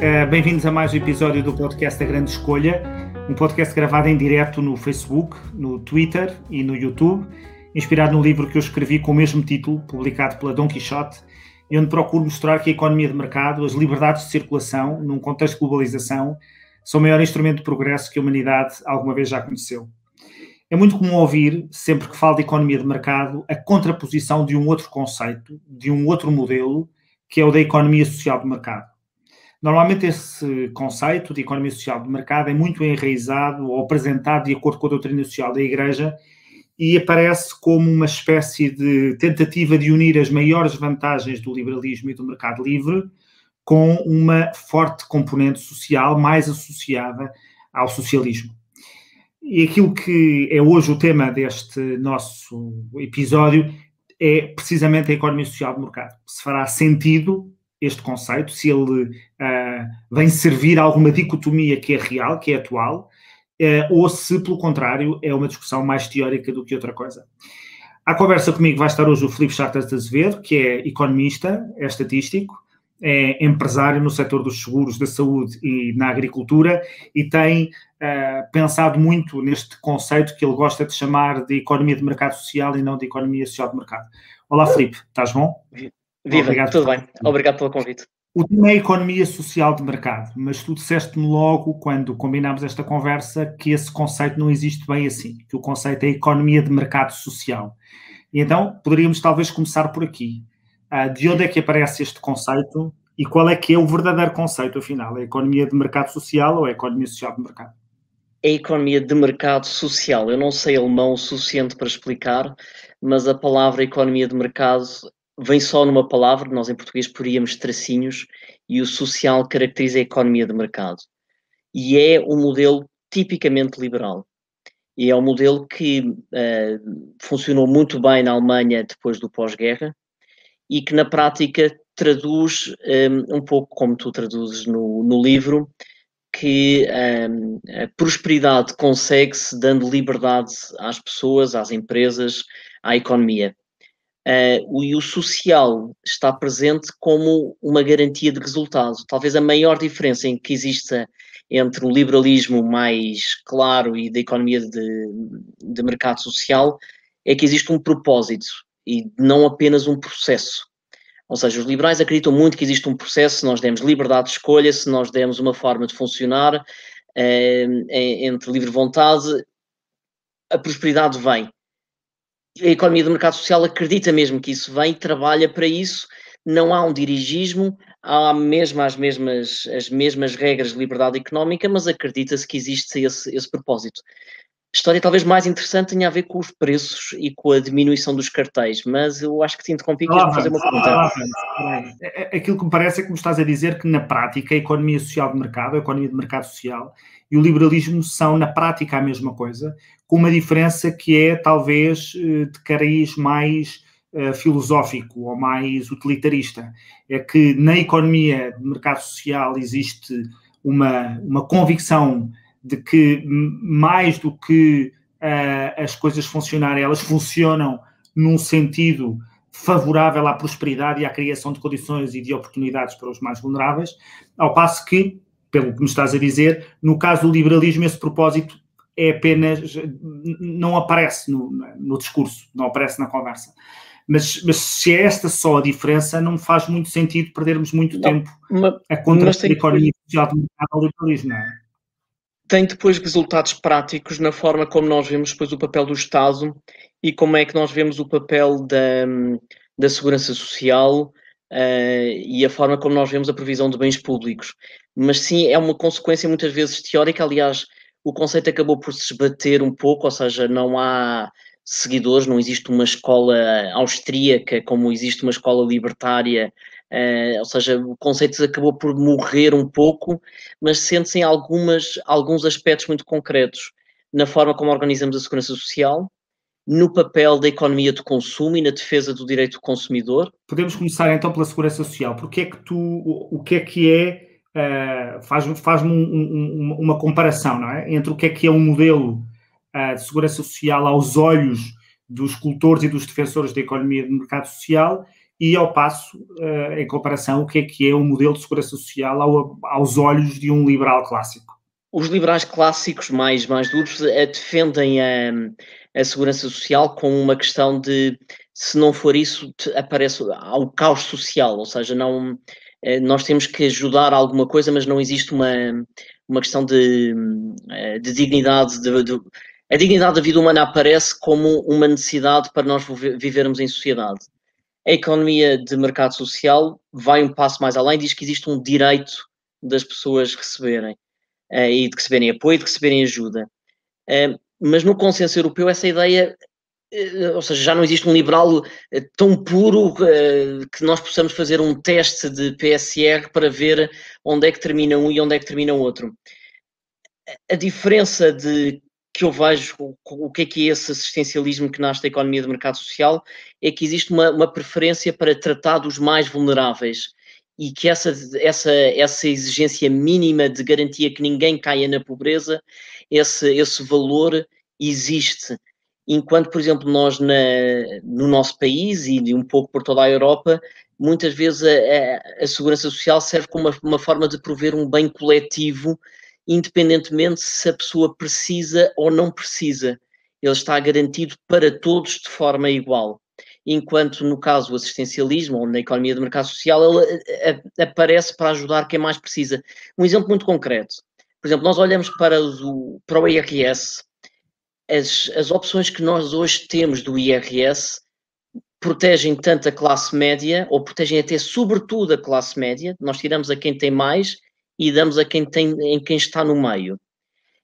Uh, Bem-vindos a mais um episódio do podcast A Grande Escolha, um podcast gravado em direto no Facebook, no Twitter e no YouTube, inspirado no livro que eu escrevi com o mesmo título, publicado pela Don Quixote, e onde procuro mostrar que a economia de mercado, as liberdades de circulação, num contexto de globalização, são o maior instrumento de progresso que a humanidade alguma vez já conheceu. É muito comum ouvir, sempre que falo de economia de mercado, a contraposição de um outro conceito, de um outro modelo, que é o da economia social de mercado. Normalmente esse conceito de economia social de mercado é muito enraizado ou apresentado de acordo com a doutrina social da Igreja e aparece como uma espécie de tentativa de unir as maiores vantagens do liberalismo e do mercado livre com uma forte componente social mais associada ao socialismo. E aquilo que é hoje o tema deste nosso episódio é precisamente a economia social de mercado. Se fará sentido este conceito, se ele uh, vem servir a alguma dicotomia que é real, que é atual, uh, ou se, pelo contrário, é uma discussão mais teórica do que outra coisa. À conversa comigo vai estar hoje o Filipe Chartas de Azevedo, que é economista, é estatístico, é empresário no setor dos seguros, da saúde e na agricultura e tem uh, pensado muito neste conceito que ele gosta de chamar de economia de mercado social e não de economia social de mercado. Olá, Filipe, estás bom? Viva, Obrigado tudo bem. Obrigado pelo convite. O tema é economia social de mercado, mas tu disseste-me logo, quando combinámos esta conversa, que esse conceito não existe bem assim, que o conceito é economia de mercado social. E então, poderíamos talvez começar por aqui. Uh, de onde é que aparece este conceito e qual é que é o verdadeiro conceito, afinal? É a economia de mercado social ou é a economia social de mercado? É a economia de mercado social. Eu não sei alemão o suficiente para explicar, mas a palavra economia de mercado vem só numa palavra, nós em português poríamos tracinhos, e o social caracteriza a economia de mercado. E é um modelo tipicamente liberal. E é um modelo que uh, funcionou muito bem na Alemanha depois do pós-guerra e que na prática traduz um, eh, um, pouco como tu traduzes no, no livro, que um, eh, a prosperidade consegue-se dando liberdade às pessoas, às empresas, à economia. Uh, e o social está presente como uma garantia de resultado. Talvez a maior diferença em que exista entre o liberalismo mais claro e da economia de, de mercado social é que existe um propósito e não apenas um processo. Ou seja, os liberais acreditam muito que existe um processo, se nós demos liberdade de escolha, se nós demos uma forma de funcionar uh, entre livre vontade, a prosperidade vem a economia do mercado social acredita mesmo que isso vem, trabalha para isso, não há um dirigismo, há mesmo as mesmas, as mesmas regras de liberdade económica, mas acredita-se que existe esse, esse propósito. A história talvez mais interessante tenha a ver com os preços e com a diminuição dos cartéis, mas eu acho que te interrompi e ah, fazer uma pergunta. Ah, é, é, aquilo que me parece é que me estás a dizer que na prática a economia social de mercado, a economia de mercado social e o liberalismo são na prática a mesma coisa, com uma diferença que é talvez eh, de cariz mais uh, filosófico ou mais utilitarista. É que na economia de mercado social existe uma, uma convicção de que mais do que uh, as coisas funcionarem, elas funcionam num sentido favorável à prosperidade e à criação de condições e de oportunidades para os mais vulneráveis, ao passo que, pelo que me estás a dizer, no caso do liberalismo, esse propósito é apenas, não aparece no, no discurso, não aparece na conversa. Mas, mas, se é esta só a diferença, não faz muito sentido perdermos muito não, tempo mas, a contra a economia social do mercado ao liberalismo, não é? Tem depois resultados práticos na forma como nós vemos depois o papel do Estado e como é que nós vemos o papel da, da segurança social uh, e a forma como nós vemos a previsão de bens públicos. Mas sim, é uma consequência muitas vezes teórica, aliás, o conceito acabou por se esbater um pouco, ou seja, não há seguidores, não existe uma escola austríaca como existe uma escola libertária, uh, ou seja, o conceito acabou por morrer um pouco, mas sente-se em algumas, alguns aspectos muito concretos na forma como organizamos a segurança social, no papel da economia de consumo e na defesa do direito do consumidor. Podemos começar então pela segurança social. Porque é que tu, o que é que é uh, faz-me faz um, um, uma comparação não é? entre o que é que é um modelo uh, de segurança social aos olhos dos cultores e dos defensores da economia de mercado social e ao passo, uh, em comparação, o que é que é o modelo de segurança social ao, aos olhos de um liberal clássico? Os liberais clássicos mais, mais duros defendem a, a segurança social com uma questão de se não for isso, aparece ao caos social, ou seja, não, nós temos que ajudar alguma coisa, mas não existe uma, uma questão de, de dignidade, de, de, a dignidade da vida humana aparece como uma necessidade para nós vivermos em sociedade a economia de mercado social vai um passo mais além, diz que existe um direito das pessoas receberem uh, e de receberem apoio, de receberem ajuda. Mas no consenso europeu, essa ideia, ou seja, já não existe um liberal tão puro que nós possamos fazer um teste de PSR para ver onde é que termina um e onde é que termina o outro. A diferença de que eu vejo o, o que é que é esse assistencialismo que nasce da economia de mercado social é que existe uma, uma preferência para tratar dos mais vulneráveis e que essa, essa, essa exigência mínima de garantia que ninguém caia na pobreza, esse, esse valor existe. Enquanto, por exemplo, nós na, no nosso país e um pouco por toda a Europa, muitas vezes a, a, a segurança social serve como uma, uma forma de prover um bem coletivo independentemente se a pessoa precisa ou não precisa. Ele está garantido para todos de forma igual. Enquanto no caso do assistencialismo ou na economia de mercado social, ele eh, eh, aparece para ajudar quem mais precisa. Um exemplo muito concreto. Por exemplo, nós olhamos para o, para o IRS, as, as opções que nós hoje temos do IRS protegem tanto a classe média, ou protegem até sobretudo a classe média, nós tiramos a quem tem mais e damos a quem, tem, em quem está no meio.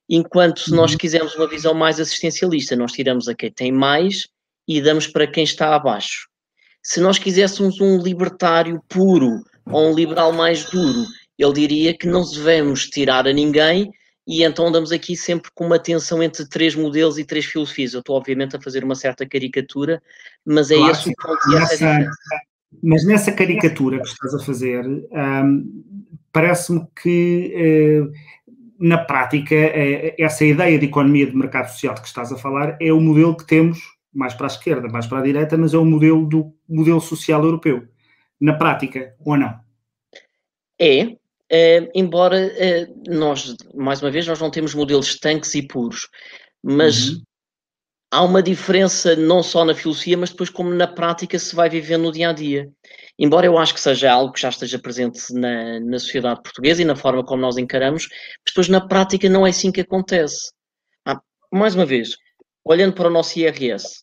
Enquanto se nós uhum. quisermos uma visão mais assistencialista, nós tiramos a quem tem mais e damos para quem está abaixo. Se nós quiséssemos um libertário puro ou um liberal mais duro, ele diria que não devemos tirar a ninguém e então andamos aqui sempre com uma tensão entre três modelos e três filosofias. Eu estou, obviamente, a fazer uma certa caricatura, mas é claro, esse o ponto. Nessa, mas nessa caricatura que estás a fazer, um, parece-me que uh, na prática uh, essa ideia de economia de mercado social de que estás a falar é o modelo que temos mais para a esquerda, mais para a direita, mas é o modelo do modelo social europeu. Na prática, ou não? É, uh, embora nós, mais uma vez, nós não temos modelos estanques e puros, mas uhum há uma diferença não só na filosofia, mas depois como na prática se vai vivendo no dia a dia. Embora eu acho que seja algo que já esteja presente na, na sociedade portuguesa e na forma como nós encaramos, mas depois na prática não é assim que acontece. Ah, mais uma vez, olhando para o nosso IRS,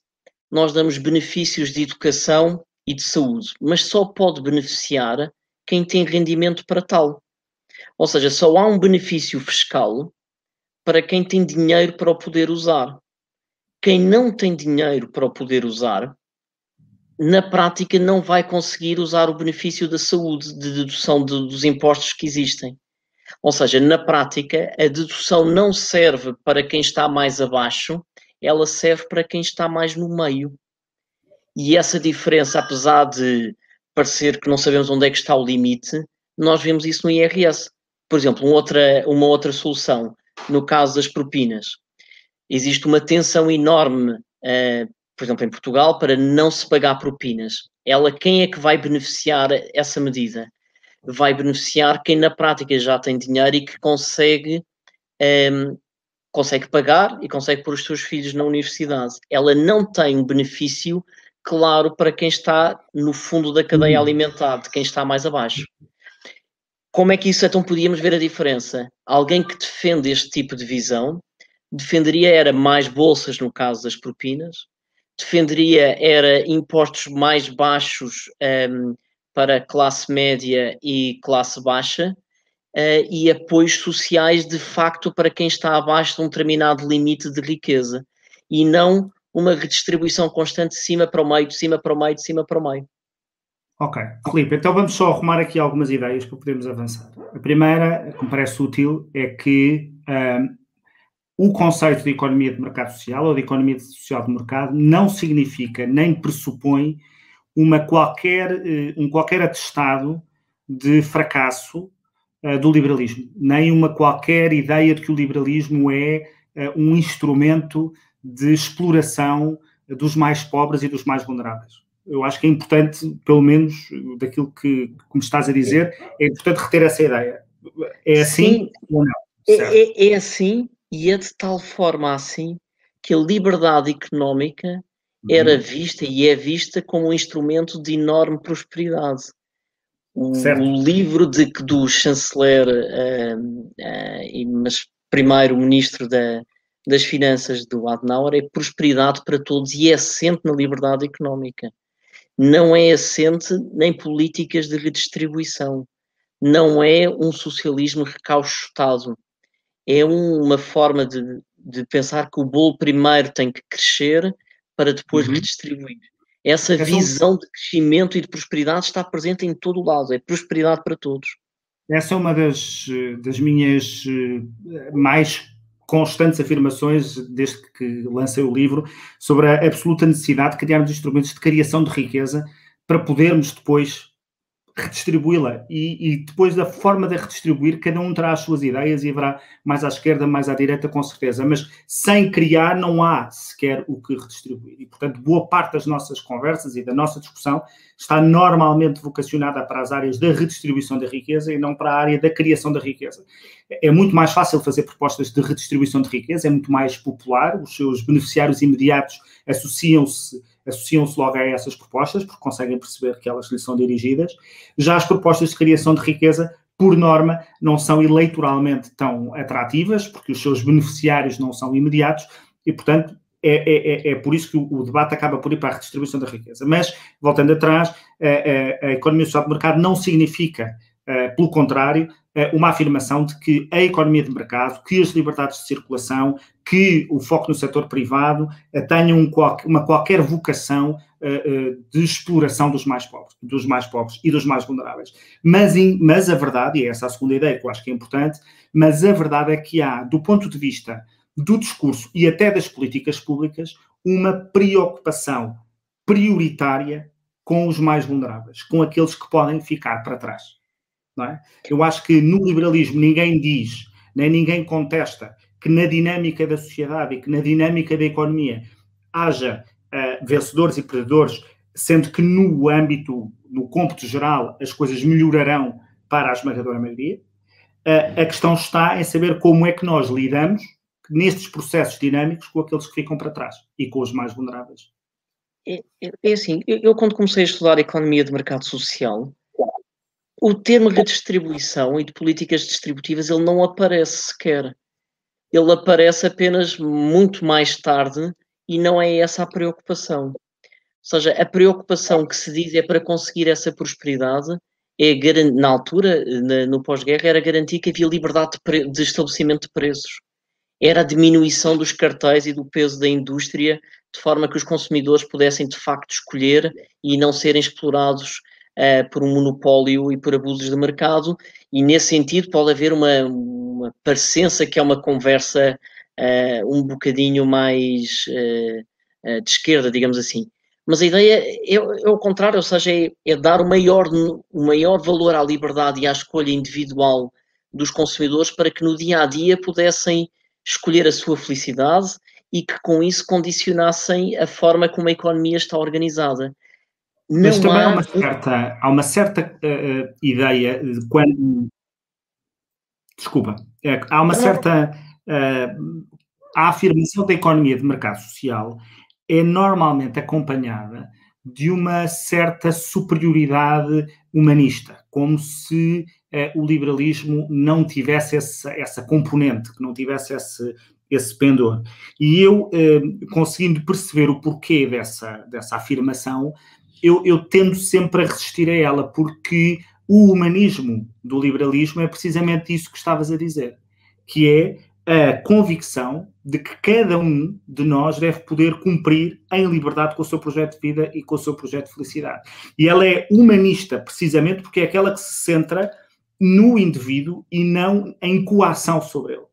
nós damos benefícios de educação e de saúde, mas só pode beneficiar quem tem rendimento para tal. Ou seja, só há um benefício fiscal para quem tem dinheiro para o poder usar quem não tem dinheiro para o poder usar, na prática não vai conseguir usar o benefício da saúde, de dedução de, dos impostos que existem. Ou seja, na prática, a dedução não serve para quem está mais abaixo, ela serve para quem está mais no meio. E essa diferença, apesar de parecer que não sabemos onde é que está o limite, nós vemos isso no IRS. Por exemplo, uma outra, uma outra solução, no caso das propinas existe uma tensão enorme, uh, por exemplo, em Portugal, para não se pagar propinas. Ela, quem é que vai beneficiar essa medida? Vai beneficiar quem na prática já tem dinheiro e que consegue, um, ehm, consegue pagar e consegue pôr os seus filhos na universidade. Ela não tem um benefício claro para quem está no fundo da cadeia uhum. alimentar, de quem está mais abaixo. Como é que isso então podíamos ver a diferença? Alguém que defende este tipo de visão defenderia era mais bolsas no caso das propinas, defenderia era impostos mais baixos um, para classe média e classe baixa uh, e apoios sociais de facto para quem está abaixo de um determinado limite de riqueza e não uma redistribuição constante de cima para o meio, de cima para o meio, de cima para o meio. Ok, Filipe, então vamos só arrumar aqui algumas ideias para podermos avançar. A primeira, que me parece útil, é que um, o conceito de economia de mercado social ou de economia social de mercado não significa nem pressupõe uma qualquer, eh, um qualquer atestado de fracasso uh, do liberalismo, nem uma qualquer ideia de que o liberalismo é uh, um instrumento de exploração dos mais pobres e dos mais vulneráveis. Eu acho que é importante, pelo menos daquilo que, que me estás a dizer, é importante reter essa ideia. É assim Sim, ou não? É, é, é, assim e é de tal forma assim que a liberdade económica uhum. era vista e é vista como um instrumento de enorme prosperidade. O, o livro de, do chanceler, uh, uh, mas primeiro-ministro da, das finanças do Adenauer é prosperidade para todos e é assente na liberdade económica. Não é assente nem políticas de redistribuição. Não é um socialismo recauchutado. É uma forma de, de pensar que o bolo primeiro tem que crescer para depois uhum. redistribuir. Essa visão de crescimento e de prosperidade está presente em todo o lado. É prosperidade para todos. Essa é uma das, das minhas eh, mais constantes afirmações, desde que lancei o livro, sobre a absoluta necessidade de criarmos instrumentos de criação de riqueza para podermos depois redistribuí-la e, e, depois da forma de redistribuir, cada um terá as suas ideias e haverá mais à esquerda, mais à direita, com certeza, mas sem criar não há sequer o que redistribuir. E, portanto, boa parte das nossas conversas e da nossa discussão está normalmente vocacionada para as áreas da redistribuição da riqueza e não para a área da criação da riqueza. É muito mais fácil fazer propostas de redistribuição de riqueza, é muito mais popular, os seus beneficiários imediatos associam-se associam-se logo a essas propostas, porque conseguem perceber que elas lhes são dirigidas. Já as propostas de criação de riqueza, por norma, não são eleitoralmente tão atrativas, porque os seus beneficiários não são imediatos, e, portanto, é, é, é, é por isso que o, debate acaba por ir para a redistribuição da riqueza. Mas, voltando atrás, a, a, a economia social de mercado não significa, pelo contrário, uh, uma afirmação de que a economia de mercado, que as liberdades de circulação, que o foco no setor privado uh, tenham um, uma qualquer vocação de exploração dos mais pobres, dos mais pobres e dos mais vulneráveis. Mas, mas a verdade, e essa é a segunda ideia que eu acho que é importante, mas a verdade é que há, do ponto de vista do discurso e até das políticas públicas uma preocupação prioritária com os mais vulneráveis, com aqueles que podem ficar para trás. É? Eu acho que no liberalismo ninguém diz, nem ninguém contesta que na dinâmica da sociedade e que na dinâmica da economia haja uh, vencedores e perdedores, sendo que no âmbito, no cômputo geral, as coisas melhorarão para a esmagadora maioria. Uh, a questão está em saber como é que nós lidamos nestes processos dinâmicos com aqueles que ficam para trás e com os mais vulneráveis. É, é, é assim, eu, eu, quando comecei a estudar economia de mercado social, o termo redistribuição e de políticas distributivas ele não aparece sequer. Ele aparece apenas muito mais tarde e não é essa a preocupação. Ou seja, a preocupação que se diz é para conseguir essa prosperidade é, na altura, no pós-guerra, era garantir que havia liberdade de, de estabelecimento de preços era a diminuição dos cartéis e do peso da indústria, de forma que os consumidores pudessem de facto escolher e não serem explorados uh, por um monopólio e por abusos de mercado. E nesse sentido pode haver uma, uma parecença que é uma conversa uh, um bocadinho mais uh, de esquerda, digamos assim. Mas a ideia é, é o contrário, ou seja, é, é dar o maior, o maior valor à liberdade e à escolha individual dos consumidores para que no dia a dia pudessem escolher a sua felicidade e que com isso condicionassem a forma como a economia está organizada. Não Mas também há, há uma certa, há uma certa uh, ideia de quando. Desculpa, é, há uma certa. Uh, a afirmação da economia de mercado social é normalmente acompanhada de uma certa superioridade humanista, como se eh, o liberalismo não tivesse essa, essa componente, que não tivesse esse, esse pendor. E eu, conseguindo perceber o porquê dessa, dessa afirmação, eu, eu tendo sempre a resistir a ela, porque o humanismo do liberalismo é precisamente isso que estavas a dizer, que é a convicção de que cada um de nós deve poder cumprir em liberdade com o seu projeto de vida e com o seu projeto de felicidade. E ela é humanista precisamente porque é aquela que se centra no indivíduo e não em coação sobre ele.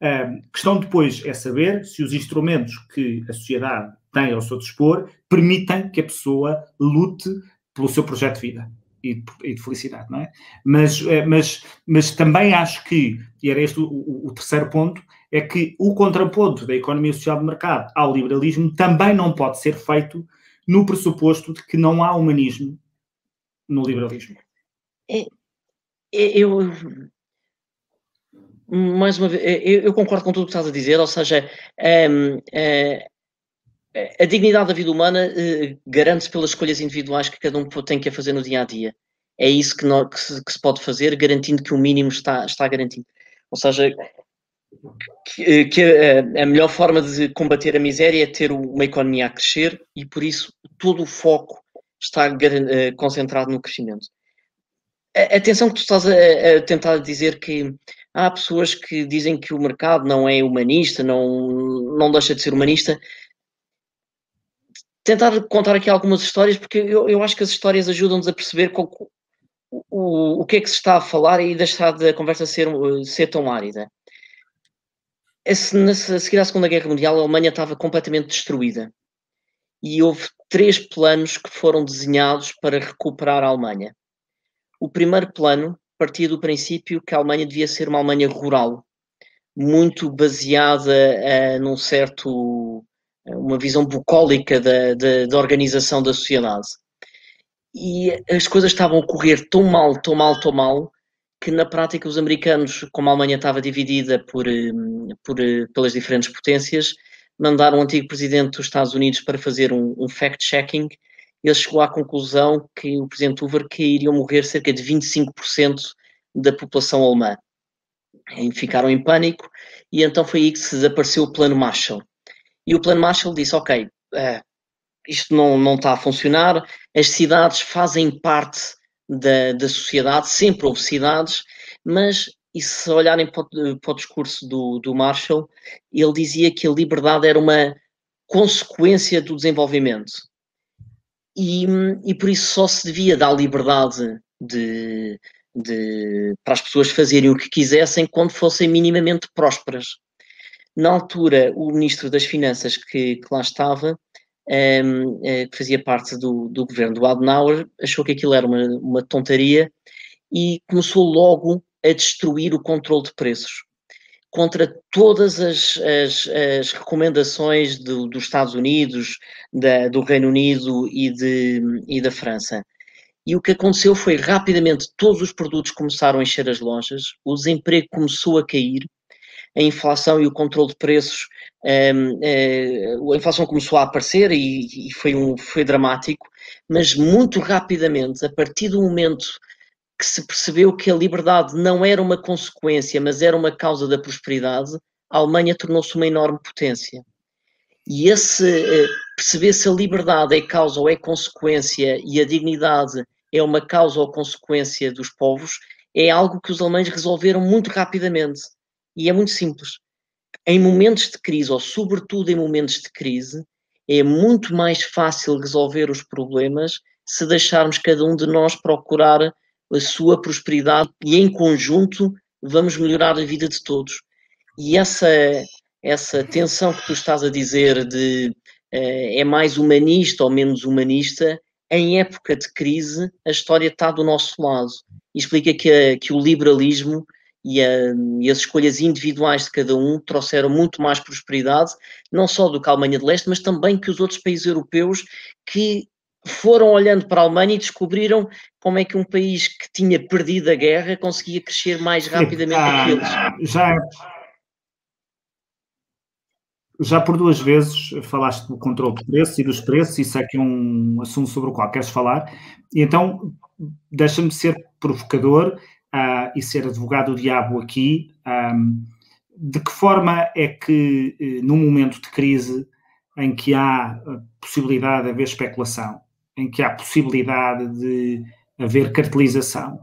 A questão depois é saber se os instrumentos que a sociedade tem ao seu dispor permitem que a pessoa lute pelo seu projeto de vida e de, felicidade, não é? Mas, eh, mas, mas também acho que, e era este o, o, o terceiro ponto, é que o contraponto da economia social de mercado ao liberalismo também não pode ser feito no pressuposto de que não há humanismo no liberalismo. É, é, eu, mais uma vez, eu, eu, concordo com tudo o que estás a dizer, ou seja, um, uh, a dignidade da vida humana uh, garante-se pelas escolhas individuais que cada um tem que fazer no dia a dia. É isso que, não, que, se, que se, pode fazer, garantindo que o mínimo está, está garantido. Ou seja, que, que a, a, melhor forma de combater a miséria é ter uma economia a crescer e, por isso, todo o foco está uh, concentrado no crescimento. A, atenção que tu estás a, a tentar dizer que há pessoas que dizem que o mercado não é humanista, não, não deixa de ser humanista tentar contar aqui algumas histórias, porque eu, eu acho que as histórias ajudam-nos a perceber qual, o, o que é que se está a falar e deixar da conversa ser, ser tão árida. Esse, a seguir à Segunda Guerra Mundial, a Alemanha estava completamente destruída. E houve três planos que foram desenhados para recuperar a Alemanha. O primeiro plano partia do princípio que a Alemanha devia ser uma Alemanha rural, muito baseada uh, num certo uma visão bucólica da, da, da, organização da sociedade. E as coisas estavam a correr tão mal, tão mal, tão mal, que na prática os americanos, como a Alemanha estava dividida por, hum, por, pelas diferentes potências, mandaram o antigo presidente dos Estados Unidos para fazer um, um fact-checking. Ele chegou à conclusão que o presidente Hoover que iriam morrer cerca de 25% da população alemã. E ficaram em pânico e então foi aí que se desapareceu o plano Marshall. E o plano Marshall disse: Ok, uh, isto não, não está a funcionar, as cidades fazem parte da, da sociedade, sempre houve cidades, mas e se olharem para o, para o discurso do, do Marshall, ele dizia que a liberdade era uma consequência do desenvolvimento. E, e por isso só se devia dar liberdade de, de, para as pessoas fazerem o que quisessem quando fossem minimamente prósperas. Na altura, o ministro das Finanças que, que lá estava, um, ehm, eh, que fazia parte do, do governo do Adenauer, achou que aquilo era uma, uma tontaria e começou logo a destruir o controle de preços contra todas as, as, as recomendações do, dos Estados Unidos, da, do Reino Unido e, de, e da França. E o que aconteceu foi rapidamente todos os produtos começaram a encher as lojas, o desemprego começou a cair a inflação e o controle de preços, um, uh, eh, a inflação começou a aparecer e, e, foi, um, foi dramático, mas muito rapidamente, a partir do momento que se percebeu que a liberdade não era uma consequência, mas era uma causa da prosperidade, a Alemanha tornou-se uma enorme potência. E esse uh, perceber se a liberdade é causa ou é consequência e a dignidade é uma causa ou consequência dos povos, é algo que os alemães resolveram muito rapidamente. E é muito simples. Em momentos de crise, ou sobretudo em momentos de crise, é muito mais fácil resolver os problemas se deixarmos cada um de nós procurar a sua prosperidade e em conjunto vamos melhorar a vida de todos. E essa, essa tensão que tu estás a dizer de uh, é mais humanista ou menos humanista, em época de crise a história está do nosso lado. Explica que, que o liberalismo e, a, e, as escolhas individuais de cada um trouxeram muito mais prosperidade, não só do que a Alemanha de Leste, mas também que os outros países europeus que foram olhando para a Alemanha e descobriram como é que um país que tinha perdido a guerra conseguia crescer mais rapidamente ah, que eles. Já, já por duas vezes falaste do controle de preços e dos preços, isso é que é um assunto sobre o qual queres falar, e então deixa-me ser provocador uh, e ser advogado do diabo aqui, um, de que forma é que, uh, num momento de crise em que há possibilidade de haver especulação, em que há possibilidade de haver cartelização,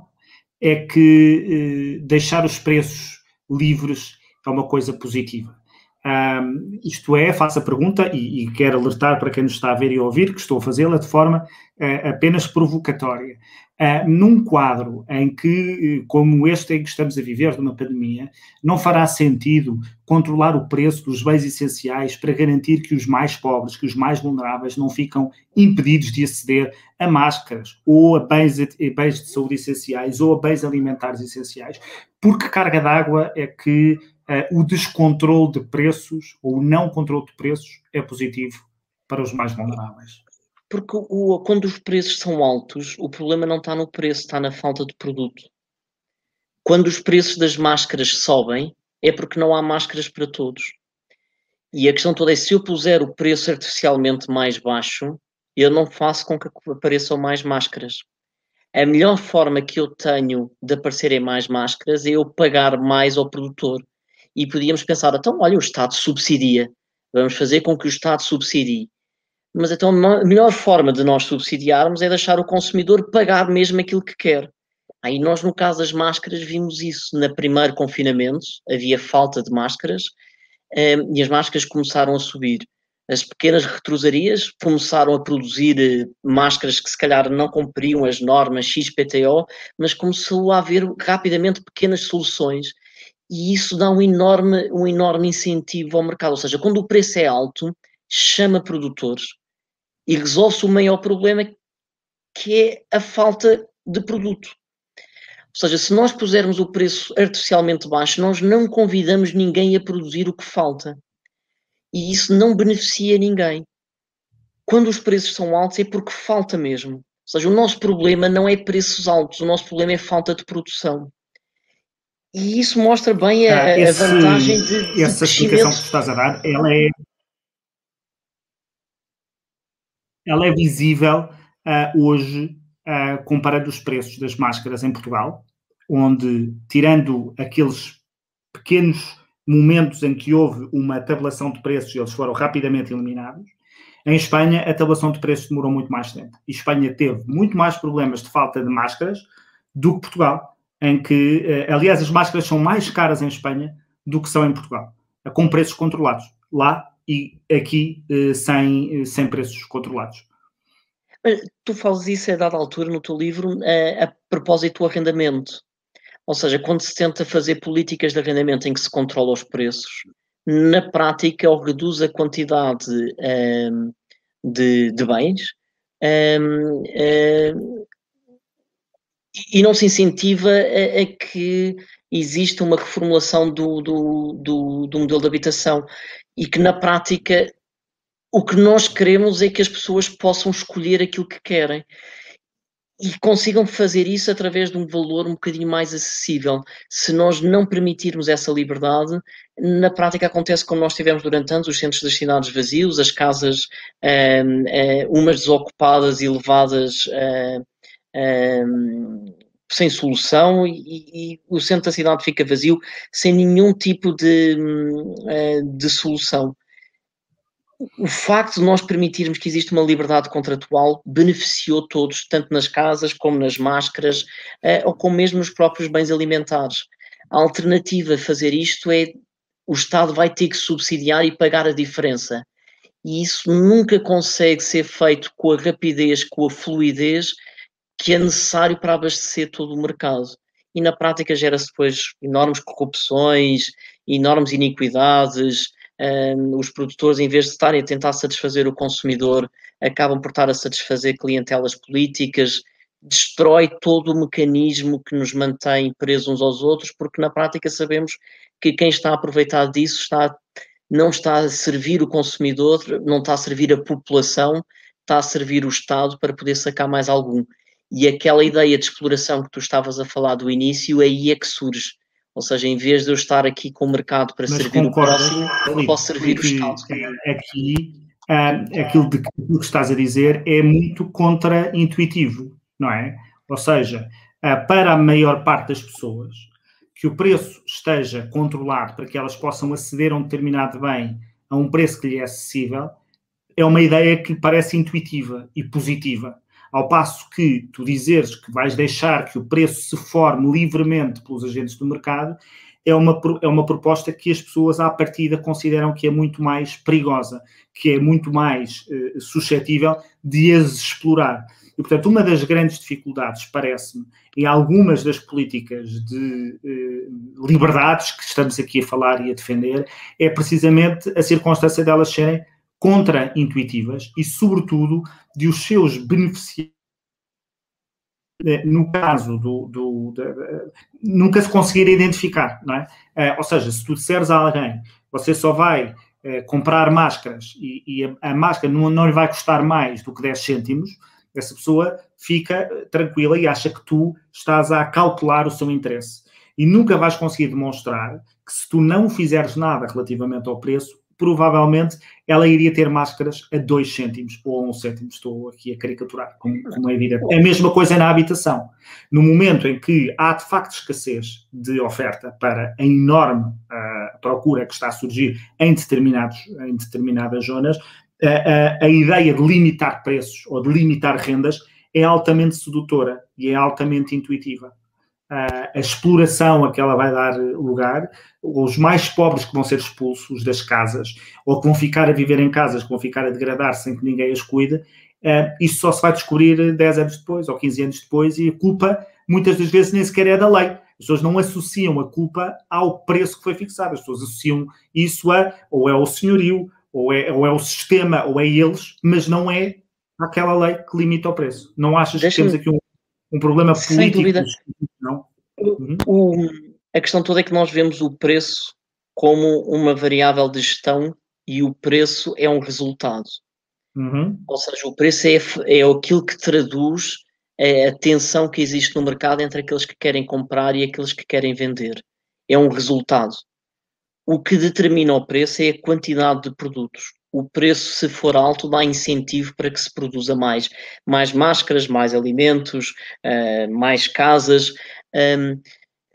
é que uh, deixar os preços livres é uma coisa positiva. Um, isto é, faço a pergunta e, e, quero alertar para quem nos está a ver e ouvir que estou a fazê-la de forma uh, apenas provocatória. Uh, num quadro em que, como este em que estamos a viver, de uma pandemia, não fará sentido controlar o preço dos bens essenciais para garantir que os mais pobres, que os mais vulneráveis, não ficam impedidos de aceder a máscaras ou a bens, a bens de saúde essenciais ou a bens alimentares essenciais. Porque carga d'água é que o descontrole de preços ou o não controle de preços é positivo para os mais vulneráveis. Porque o, quando os preços são altos, o problema não está no preço, está na falta de produto. Quando os preços das máscaras sobem, é porque não há máscaras para todos. E a questão toda é: se eu puser o preço artificialmente mais baixo, eu não faço com que apareçam mais máscaras. A melhor forma que eu tenho de aparecerem mais máscaras é eu pagar mais ao produtor. E podíamos pensar, então, olha, o Estado subsidia. Vamos fazer com que o Estado subsidie. Mas então a melhor forma de nós subsidiarmos é deixar o consumidor pagar mesmo aquilo que quer. Aí nós, no caso das máscaras, vimos isso no primeiro confinamento, havia falta de máscaras um, e as máscaras começaram a subir. As pequenas retrosarias começaram a produzir eh, máscaras que se calhar não cumpriam as normas XPTO, mas começou a haver rapidamente pequenas soluções e isso dá um enorme, um enorme incentivo ao mercado. Ou seja, quando o preço é alto, chama produtores e resolve-se o maior problema que é a falta de produto. Ou seja, se nós pusermos o preço artificialmente baixo, nós não convidamos ninguém a produzir o que falta. E isso não beneficia ninguém. Quando os preços são altos é porque falta mesmo. Ou seja, o nosso problema não é preços altos, o nosso problema é falta de produção. E isso mostra bem a, ah, esse, a vantagem de, de Essa explicação que tu estás a dar, ela é, ela é visível uh, hoje uh, comparando os preços das máscaras em Portugal, onde, tirando aqueles pequenos momentos em que houve uma tabulação de preços e eles foram rapidamente eliminados, em Espanha a tabulação de preços demorou muito mais tempo. E Espanha teve muito mais problemas de falta de máscaras do que Portugal, em que, uh, aliás, as máscaras são mais caras em Espanha do que são em Portugal, com preços controlados. Lá e aqui uh, sem, sem preços controlados. Tu falas isso a dada altura no teu livro a, a propósito do arrendamento. Ou seja, quando se tenta fazer políticas de arrendamento em que se controla os preços, na prática ou reduz a quantidade um, de, de, bens um, um, e não se incentiva a, a, que exista uma reformulação do, do, do, do modelo de habitação e que na prática o que nós queremos é que as pessoas possam escolher aquilo que querem e consigam fazer isso através de um valor um bocadinho mais acessível. Se nós não permitirmos essa liberdade, na prática acontece como nós tivemos durante anos, os centros das cidades vazios, as casas um, um, umas desocupadas e levadas um, sem solução e, e, o centro da cidade fica vazio sem nenhum tipo de, hum, eh, de solução o facto de nós permitirmos que existe uma liberdade contratual beneficiou todos, tanto nas casas como nas máscaras, uh, ou como mesmo nos próprios bens alimentares. A alternativa a fazer isto é o Estado vai ter que subsidiar e pagar a diferença. E isso nunca consegue ser feito com a rapidez, com a fluidez que é necessário para abastecer todo o mercado. E na prática gera-se depois enormes corrupções, enormes iniquidades, um, os produtores, em vez de estarem a tentar satisfazer o consumidor, acabam por estar a satisfazer clientelas políticas, destrói todo o mecanismo que nos mantém presos uns aos outros, porque na prática sabemos que quem está a aproveitar disso está, não está a servir o consumidor, não está a servir a população, está a servir o Estado para poder sacar mais algum. E aquela ideia de exploração que tu estavas a falar do início, aí é que surge ou seja, em vez de eu estar aqui com o mercado para Mas servir o próximo, eu posso servir o Estado. Aqui, uh, aquilo de que estás a dizer é muito contra-intuitivo, não é? Ou seja, uh, para a maior parte das pessoas, que o preço esteja controlado para que elas possam aceder a um determinado bem a um preço que lhe é acessível, é uma ideia que parece intuitiva e positiva. Ao passo que tu dizeres que vais deixar que o preço se forme livremente pelos agentes do mercado, é uma, é uma proposta que as pessoas à partida consideram que é muito mais perigosa, que é muito mais uh, suscetível de as explorar. E, portanto, uma das grandes dificuldades, parece-me, em algumas das políticas de uh, liberdades que estamos aqui a falar e a defender, é precisamente a circunstância delas serem contra-intuitivas e, sobretudo, de os seus beneficiários. Eh, no caso do, do de, nunca se conseguir identificar, não é? Eh, ou seja, se tu disseres a alguém, você só vai comprar máscaras e, e a, a, máscara não, não lhe vai custar mais do que 10 cêntimos, essa pessoa fica tranquila e acha que tu estás a calcular o seu interesse. E nunca vais conseguir demonstrar que se tu não fizeres nada relativamente ao preço, provavelmente ela iria ter máscaras a 2 cêntimos ou a 1 um cêntimo. Estou aqui a caricaturar, como, como é evidente. É a mesma coisa na habitação. No momento em que há de facto escassez de oferta para a enorme uh, procura que está a surgir em, determinados, em determinadas zonas, a, a, a ideia de limitar preços ou de limitar rendas é altamente sedutora e é altamente intuitiva a, a, exploração a que ela vai dar lugar, os mais pobres que vão ser expulsos das casas, ou que vão ficar a viver em casas, que vão ficar a degradar sem que ninguém as cuide, uh, isso só se vai descobrir 10 anos depois, ou 15 anos depois, e a culpa, muitas das vezes, nem sequer é da lei. As pessoas não associam a culpa ao preço que foi fixado, as pessoas associam isso a, ou é o senhorio, ou é, ou é o sistema, ou é eles, mas não é aquela lei que limita o preço. Não achas que temos aqui um um problema político. Sem dúvida. Não? Uhum. O, a questão toda é que nós vemos o preço como uma variável de gestão e o preço é um resultado. Uhum. Ou seja, o preço é, é aquilo que traduz a tensão que existe no mercado entre aqueles que querem comprar e aqueles que querem vender. É um resultado. O que determina o preço é a quantidade de produtos o preço, se for alto, dá incentivo para que se produza mais. Mais máscaras, mais alimentos, uh, mais casas. Um,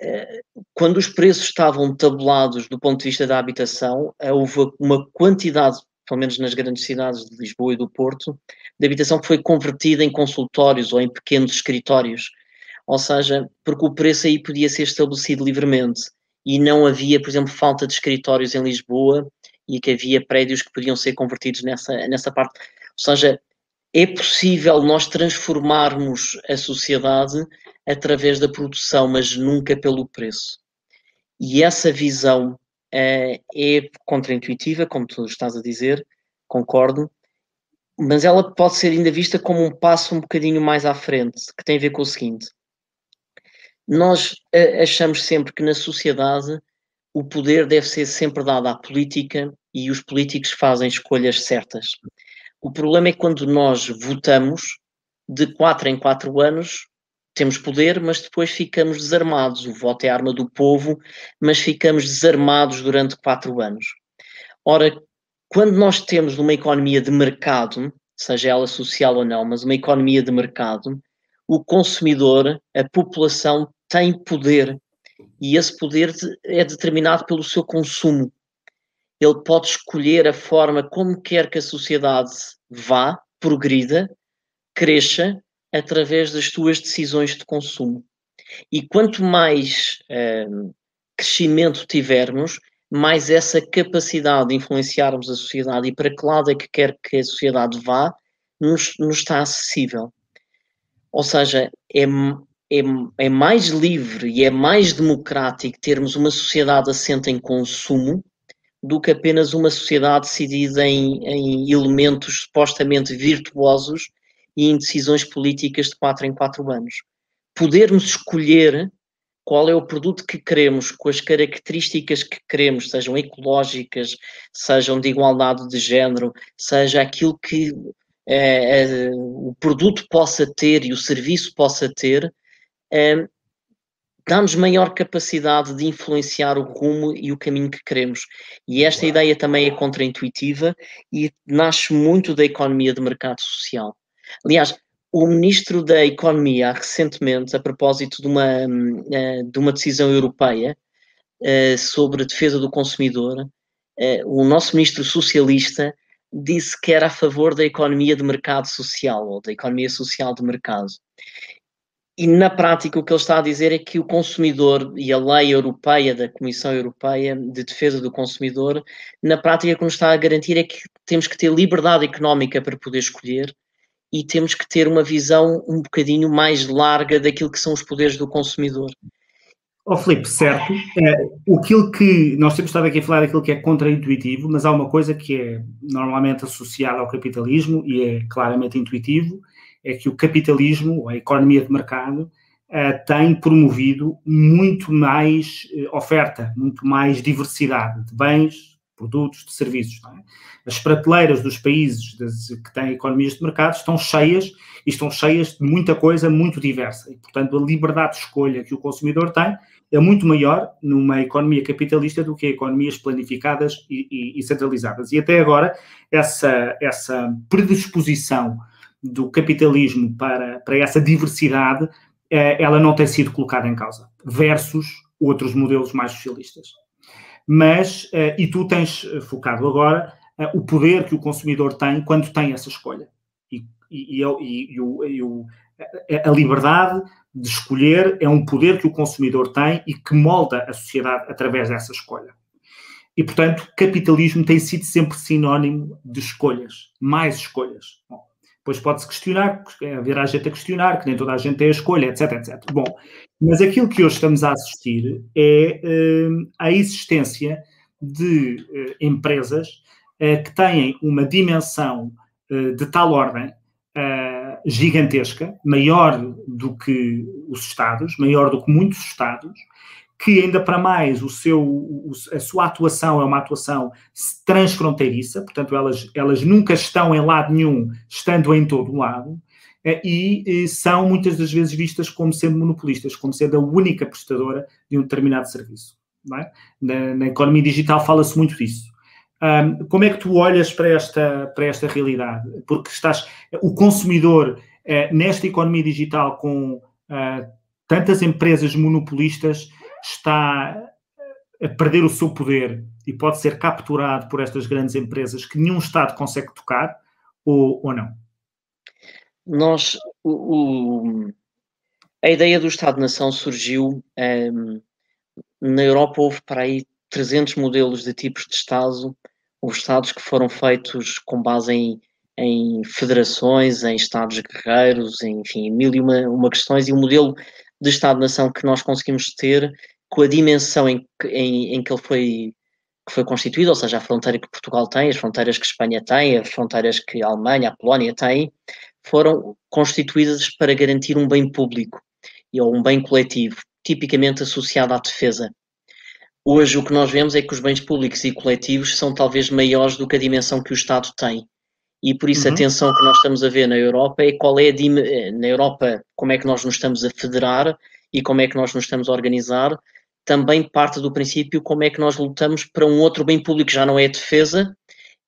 eh, quando os preços estavam tabulados do ponto de vista da habitação, uh, houve uma quantidade, pelo menos nas grandes cidades de Lisboa e do Porto, de habitação que foi convertida em consultórios ou em pequenos escritórios. Ou seja, porque o preço aí podia ser estabelecido livremente e não havia, por exemplo, falta de escritórios em Lisboa e que havia prédios que podiam ser convertidos nessa, nessa parte. Ou seja, é possível nós transformarmos a sociedade através da produção, mas nunca pelo preço. E essa visão uh, é contraintuitiva, como tu estás a dizer, concordo, mas ela pode ser ainda vista como um passo um bocadinho mais à frente, que tem a ver com o seguinte. Nós uh, achamos sempre que na sociedade o poder deve ser sempre dado à política e os políticos fazem escolhas certas. O problema é quando nós votamos, de quatro em quatro anos, temos poder, mas depois ficamos desarmados. O voto é a arma do povo, mas ficamos desarmados durante quatro anos. Ora, quando nós temos uma economia de mercado, seja ela social ou não, mas uma economia de mercado, o consumidor, a população, tem poder e esse poder é determinado pelo seu consumo. Ele pode escolher a forma como quer que a sociedade vá, progrida, cresça através das suas decisões de consumo. E quanto mais uh, crescimento tivermos, mais essa capacidade de influenciarmos a sociedade e para que lado é que quer que a sociedade vá, nos, nos está acessível. Ou seja, é, é, é mais livre e é mais democrático termos uma sociedade assente em consumo do que apenas uma sociedade decidida em, em elementos supostamente virtuosos e em decisões políticas de quatro em quatro anos. Podermos escolher qual é o produto que queremos, com as características que queremos, sejam ecológicas, sejam de igualdade de género, seja aquilo que é, é, o produto possa ter e o serviço possa ter, dá-nos maior capacidade de influenciar o rumo e o caminho que queremos. E esta ideia também é contraintuitiva e nasce muito da economia de mercado social. Aliás, o ministro da Economia, recentemente, a propósito de uma, eh, de uma decisão europeia eh, sobre a defesa do consumidor, eh, o nosso ministro socialista disse que era a favor da economia de mercado social, ou da economia social de mercado. E na prática o que ele está a dizer é que o consumidor e a lei europeia da Comissão Europeia de Defesa do Consumidor, na prática o que nos está a garantir é que temos que ter liberdade económica para poder escolher e temos que ter uma visão um bocadinho mais larga daquilo que são os poderes do consumidor. Ó oh, Filipe, certo. É, aquilo que nós temos estado aqui a falar daquilo que é contraintuitivo, mas há uma coisa que é normalmente associada ao capitalismo e é claramente intuitivo, é que o capitalismo, a economia de mercado, uh, tem promovido muito mais uh, oferta, muito mais diversidade de bens, produtos, de serviços. É? As prateleiras dos países que têm economias de mercado estão cheias e estão cheias de muita coisa muito diversa. E, portanto, a liberdade de escolha que o consumidor tem é muito maior numa economia capitalista do que economias planificadas e, e, e centralizadas. E até agora, essa, essa predisposição do capitalismo para, para essa diversidade, eh, ela não tem sido colocada em causa, versus outros modelos mais socialistas. Mas, eh, e tu tens focado agora eh, o poder que o consumidor tem quando tem essa escolha. E, e, e, e o, a liberdade de escolher é um poder que o consumidor tem e que molda a sociedade através dessa escolha. E, portanto, capitalismo tem sido sempre sinónimo de escolhas, mais escolhas. Bom, depois pode-se questionar, haverá gente a questionar, que nem toda a gente tem a escolha, etc, etc. Bom, mas aquilo que hoje estamos a assistir é uh, a existência de uh, empresas uh, que têm uma dimensão de tal ordem gigantesca, maior do que os Estados, maior do que muitos Estados, que ainda para mais o seu, a sua atuação é uma atuação transfronteiriça, portanto elas, elas nunca estão em lado nenhum, estando em todo lado, eh, e são muitas das vezes vistas como sendo monopolistas, como sendo a única prestadora de um determinado serviço. É? Na, na, economia digital fala-se muito disso. Um, como é que tu olhas para esta, para esta realidade? Porque estás, o consumidor, uh, nesta economia digital, com uh, tantas empresas monopolistas, está a perder o seu poder e pode ser capturado por estas grandes empresas que nenhum Estado consegue tocar ou, ou não? Nós, o, o, a ideia do Estado-nação surgiu um, ehm, na Europa, houve para aí 300 modelos de tipos de Estado, houve Estados que foram feitos com base em, em federações, em Estados guerreiros, enfim, mil e uma, uma questões, e o modelo de Estado-nação que nós conseguimos ter com a dimensão em, em, em que ele foi, que foi constituído, ou seja, a fronteira que Portugal tem, as fronteiras que Espanha tem, as fronteiras que a Alemanha, a Polónia têm, foram constituídas para garantir um bem público ou um bem coletivo, tipicamente associado à defesa. Hoje o que nós vemos é que os bens públicos e coletivos são talvez maiores do que a dimensão que o Estado tem. E por isso uhum. a tensão que nós estamos a ver na Europa é qual é a na Europa como é que nós nos estamos a federar e como é que nós nos estamos a organizar também parte do princípio como é que nós lutamos para um outro bem público, já não é a defesa,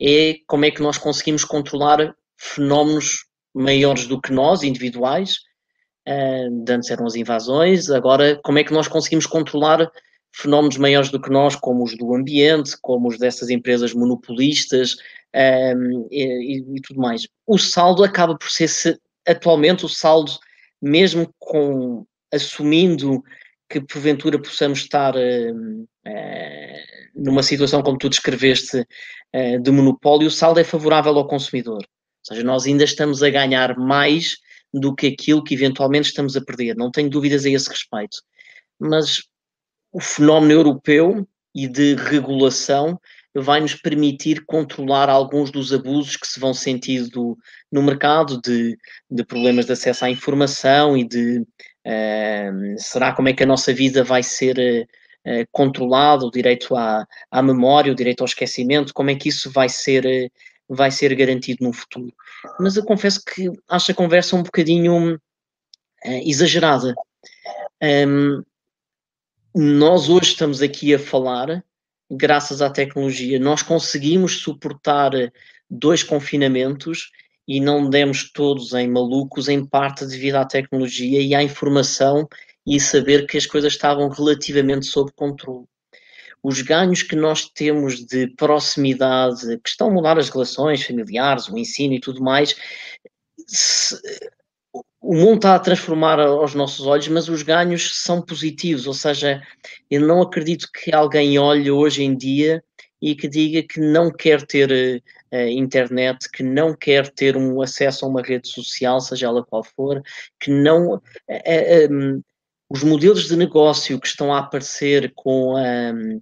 é como é que nós conseguimos controlar fenómenos maiores do que nós, individuais, uh, antes eram as invasões, agora como é que nós conseguimos controlar fenómenos maiores do que nós, como os do ambiente, como os dessas empresas monopolistas um, e, e, tudo mais. O saldo acaba por ser, atualmente, o saldo, mesmo com assumindo que porventura possamos estar uh, numa situação como tu descreveste uh, de monopólio, o saldo é favorável ao consumidor. Ou seja, nós ainda estamos a ganhar mais do que aquilo que eventualmente estamos a perder. Não tenho dúvidas a esse respeito. Mas o fenómeno europeu e de regulação vai nos permitir controlar alguns dos abusos que se vão sentindo no mercado, de, de problemas de acesso à informação e de será como é que a nossa vida vai ser uh, controlada, o direito à, à memória, o direito ao esquecimento, como é que isso vai ser, uh, vai ser garantido no futuro. Mas eu confesso que acho a conversa um bocadinho exagerada. Um, nós hoje estamos aqui a falar, graças à tecnologia, nós conseguimos suportar dois confinamentos e não demos todos em malucos, em parte devido à tecnologia e à informação e saber que as coisas estavam relativamente sob controle. Os ganhos que nós temos de proximidade, que estão a mudar as relações familiares, o ensino e tudo mais, se, o mundo está a transformar aos nossos olhos, mas os ganhos são positivos, ou seja, eu não acredito que alguém olhe hoje em dia e que diga que não quer ter uh, internet, que não quer ter um acesso a uma rede social, seja ela qual for, que não. Um, os modelos de negócio que estão a aparecer com, um,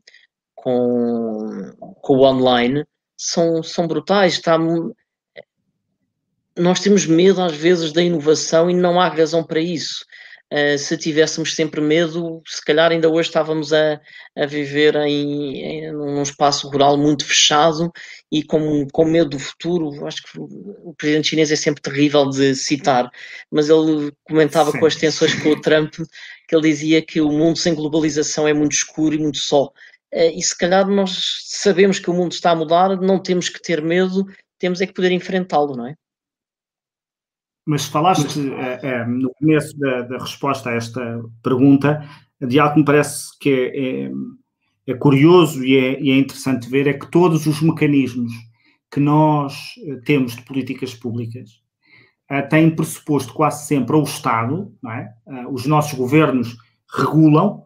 com, com o online são, são brutais. Está, nós temos medo às vezes da inovação e não há razão para isso. Uh, se tivéssemos sempre medo, se calhar ainda hoje estávamos a, a viver em, em num espaço rural muito fechado e com, com medo do futuro. Acho que o presidente chinês é sempre terrível de citar, mas ele comentava Sim. com as tensões com o Trump que ele dizia que o mundo sem globalização é muito escuro e muito só. Uh, e se calhar nós sabemos que o mundo está a mudar, não temos que ter medo, temos é que poder enfrentá-lo, não é? Mas falaste é, é, no começo da, da, resposta a esta pergunta. De algo que me parece que é, é, é curioso e, é, e é, interessante ver, é que todos os mecanismos que nós eh, temos de políticas públicas uh, têm pressuposto quase sempre o Estado, uh, os nossos governos regulam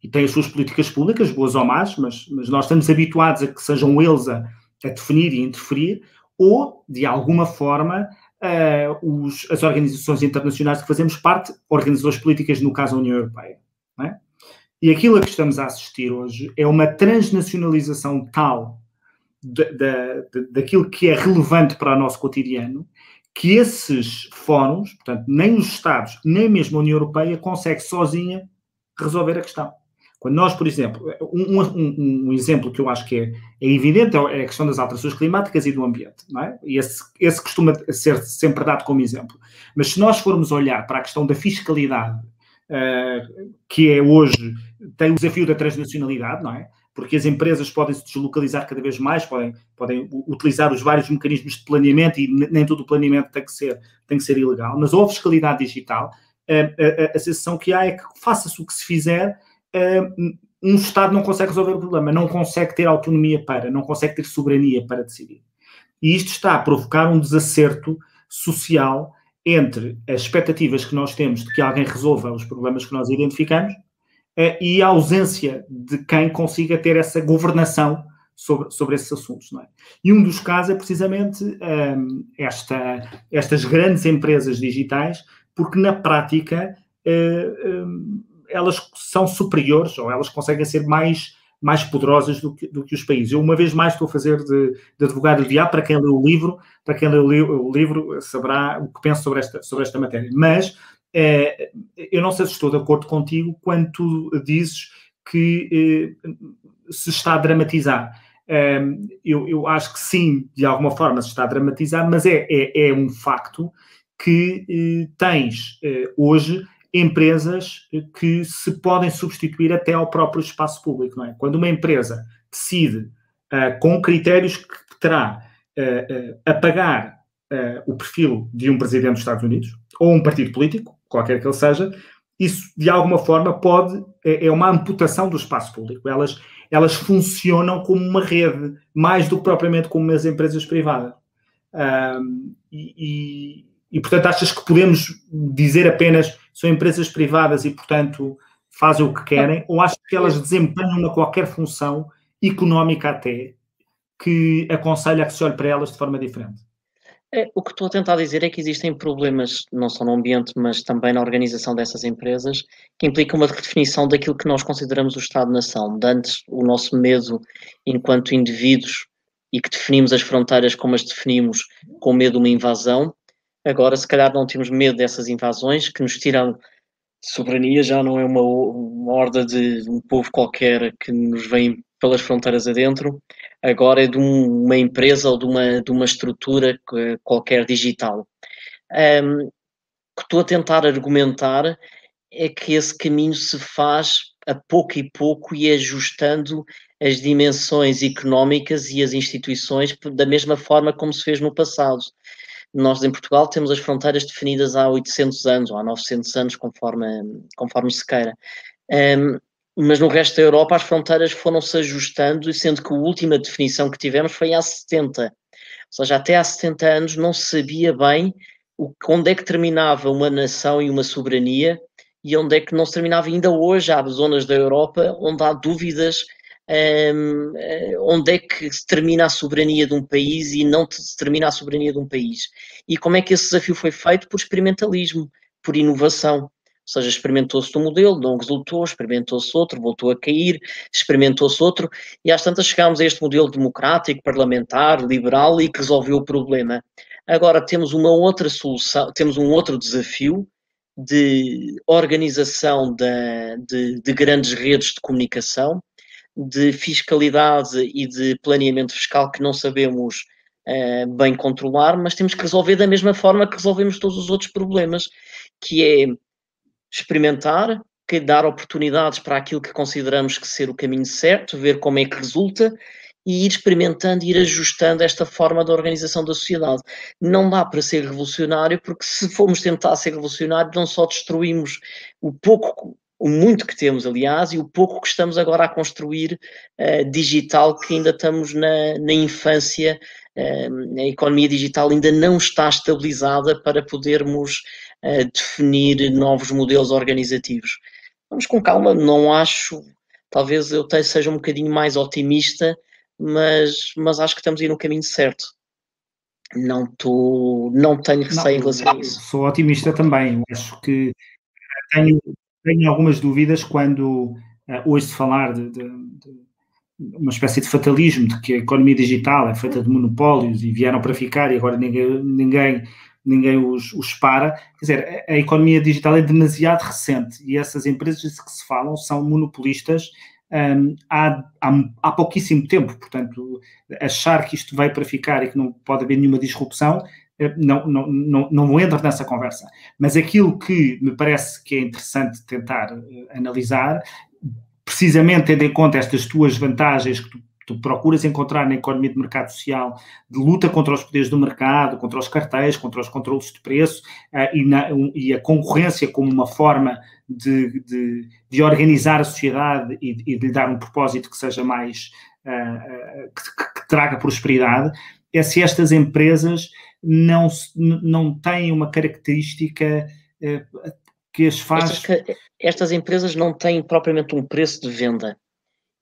e têm as suas políticas públicas, boas ou más, mas, mas nós estamos habituados a que sejam eles a, a definir e interferir, ou, de alguma forma, uh, os, as organizações internacionais que fazemos parte, organizações políticas, no caso a União Europeia. É? E aquilo a que estamos a assistir hoje é uma transnacionalização tal de, de, de, daquilo que é relevante para o nosso cotidiano, que esses fóruns, portanto, nem os Estados, nem mesmo a União Europeia, consegue sozinha resolver a questão. Quando nós, por exemplo, um, um, um, exemplo que eu acho que é, é, evidente é a questão das alterações climáticas e do ambiente, não é? E esse, esse costuma ser sempre dado como exemplo. Mas se nós formos olhar para a questão da fiscalidade, uh, que é hoje, tem o desafio da transnacionalidade, não é? Porque as empresas podem se deslocalizar cada vez mais, podem, podem utilizar os vários mecanismos de planeamento e nem todo o planeamento tem que ser, tem que ser ilegal. Mas ou a fiscalidade digital, a, a, a sensação que há é que faça-se o que se fizer, um Estado não consegue resolver o problema, não consegue ter autonomia para, não consegue ter soberania para decidir. E isto está a provocar um desacerto social entre as expectativas que nós temos de que alguém resolva os problemas que nós identificamos eh, e a ausência de quem consiga ter essa governação sobre, sobre esses assuntos. É? E um dos casos é precisamente um, esta, estas grandes empresas digitais, porque na prática uh, um, elas são superiores ou elas conseguem ser mais, mais poderosas do que, do que os países. Eu, uma vez mais, estou a fazer de, de advogado do diabo para quem lê o livro, para quem lê o, livro saberá o que penso sobre esta, sobre esta matéria. Mas é, eu não sei se estou de acordo contigo quando tu dizes que eh, se está a dramatizar. É, eu, eu, acho que sim, de alguma forma se está a dramatizar, mas é, é, é um facto que eh, tens hoje empresas que se podem substituir até ao próprio espaço público, não é? Quando uma empresa decide, uh, com critérios que terá uh, uh, apagar o perfil de um presidente dos Estados Unidos ou um partido político, qualquer que ele seja, isso de alguma forma pode é, é uma amputação do espaço público. Elas elas funcionam como uma rede mais do que propriamente como as empresas privadas. e, e, portanto, achas que podemos dizer apenas são empresas privadas e, portanto, fazem o que querem? Ou achas que elas desempenham uma qualquer função económica até que aconselha que se olhe para elas de forma diferente? É, o que estou a tentar dizer é que existem problemas, não só no ambiente, mas também na organização dessas empresas, que implicam uma redefinição daquilo que nós consideramos o Estado-nação. De antes, o nosso medo enquanto indivíduos e que definimos as fronteiras como as definimos, com medo de uma invasão, Agora, se calhar, não temos medo dessas invasões que nos tiram soberania, já não é uma, uma horda de um povo qualquer que nos vem pelas fronteiras adentro, agora é de um, uma empresa ou de uma, de uma estrutura qualquer digital. Um, o que estou a tentar argumentar é que esse caminho se faz a pouco e pouco e ajustando as dimensões económicas e as instituições da mesma forma como se fez no passado. Nós em Portugal temos as fronteiras definidas há 800 anos ou há 900 anos, conforme, conforme se queira. Um, mas no resto da Europa as fronteiras foram-se ajustando, sendo que a última definição que tivemos foi há 70. Ou seja, até há 70 anos não se sabia bem o, onde é que terminava uma nação e uma soberania e onde é que não se terminava. Ainda hoje há zonas da Europa onde há dúvidas um, eh, onde é que se termina a soberania de um país e não se termina a soberania de um país. E como é que esse desafio foi feito? Por experimentalismo, por inovação. Ou seja, experimentou-se um modelo, não resultou, experimentou-se outro, voltou a cair, experimentou-se outro, e às tantas chegámos a este modelo democrático, parlamentar, liberal e que resolveu o problema. Agora temos uma outra solução, temos um outro desafio, de organização de, de, de grandes redes de comunicação, de fiscalidade e de planeamento fiscal que não sabemos uh, bem controlar, mas temos que resolver da mesma forma que resolvemos todos os outros problemas, que é experimentar, que dar oportunidades para aquilo que consideramos que ser o caminho certo, ver como é que resulta e ir experimentando, ir ajustando esta forma de organização da sociedade. Não dá para ser revolucionário, porque se formos tentar ser revolucionário, não só destruímos o pouco, o muito que temos, aliás, e o pouco que estamos agora a construir uh, digital, que ainda estamos na, na infância, uh, a economia digital ainda não está estabilizada para podermos uh, definir novos modelos organizativos. Vamos com calma, não acho, talvez eu seja um bocadinho mais otimista, mas, mas acho que estamos a ir no caminho certo. Não, tô, não tenho receio em relação a isso. Sou otimista também. Acho que tenho, tenho algumas dúvidas quando uh, ouço falar de, de, de, uma espécie de fatalismo de que a economia digital é feita de monopólios e vieram para ficar e agora ninguém, ninguém, ninguém os, os para. Quer dizer, a, a economia digital é demasiado recente e essas empresas que se falam são monopolistas um, há, há, há, pouquíssimo tempo. Portanto, achar que isto veio para ficar e que não pode haver nenhuma disrupção, não, não, não, não entra nessa conversa. Mas aquilo que me parece que é interessante tentar uh, analisar, precisamente tendo em conta estas tuas vantagens que tu tu procuras encontrar na economia de mercado social de luta contra os poderes do mercado, contra os cartéis, contra os controles de preço uh, e, na, e, a concorrência como uma forma de, de, de organizar a sociedade e, e, de lhe dar um propósito que seja mais uh, que, que, traga prosperidade, é se estas empresas não, não têm uma característica que as faz. Estas, estas, empresas não têm propriamente um preço de venda.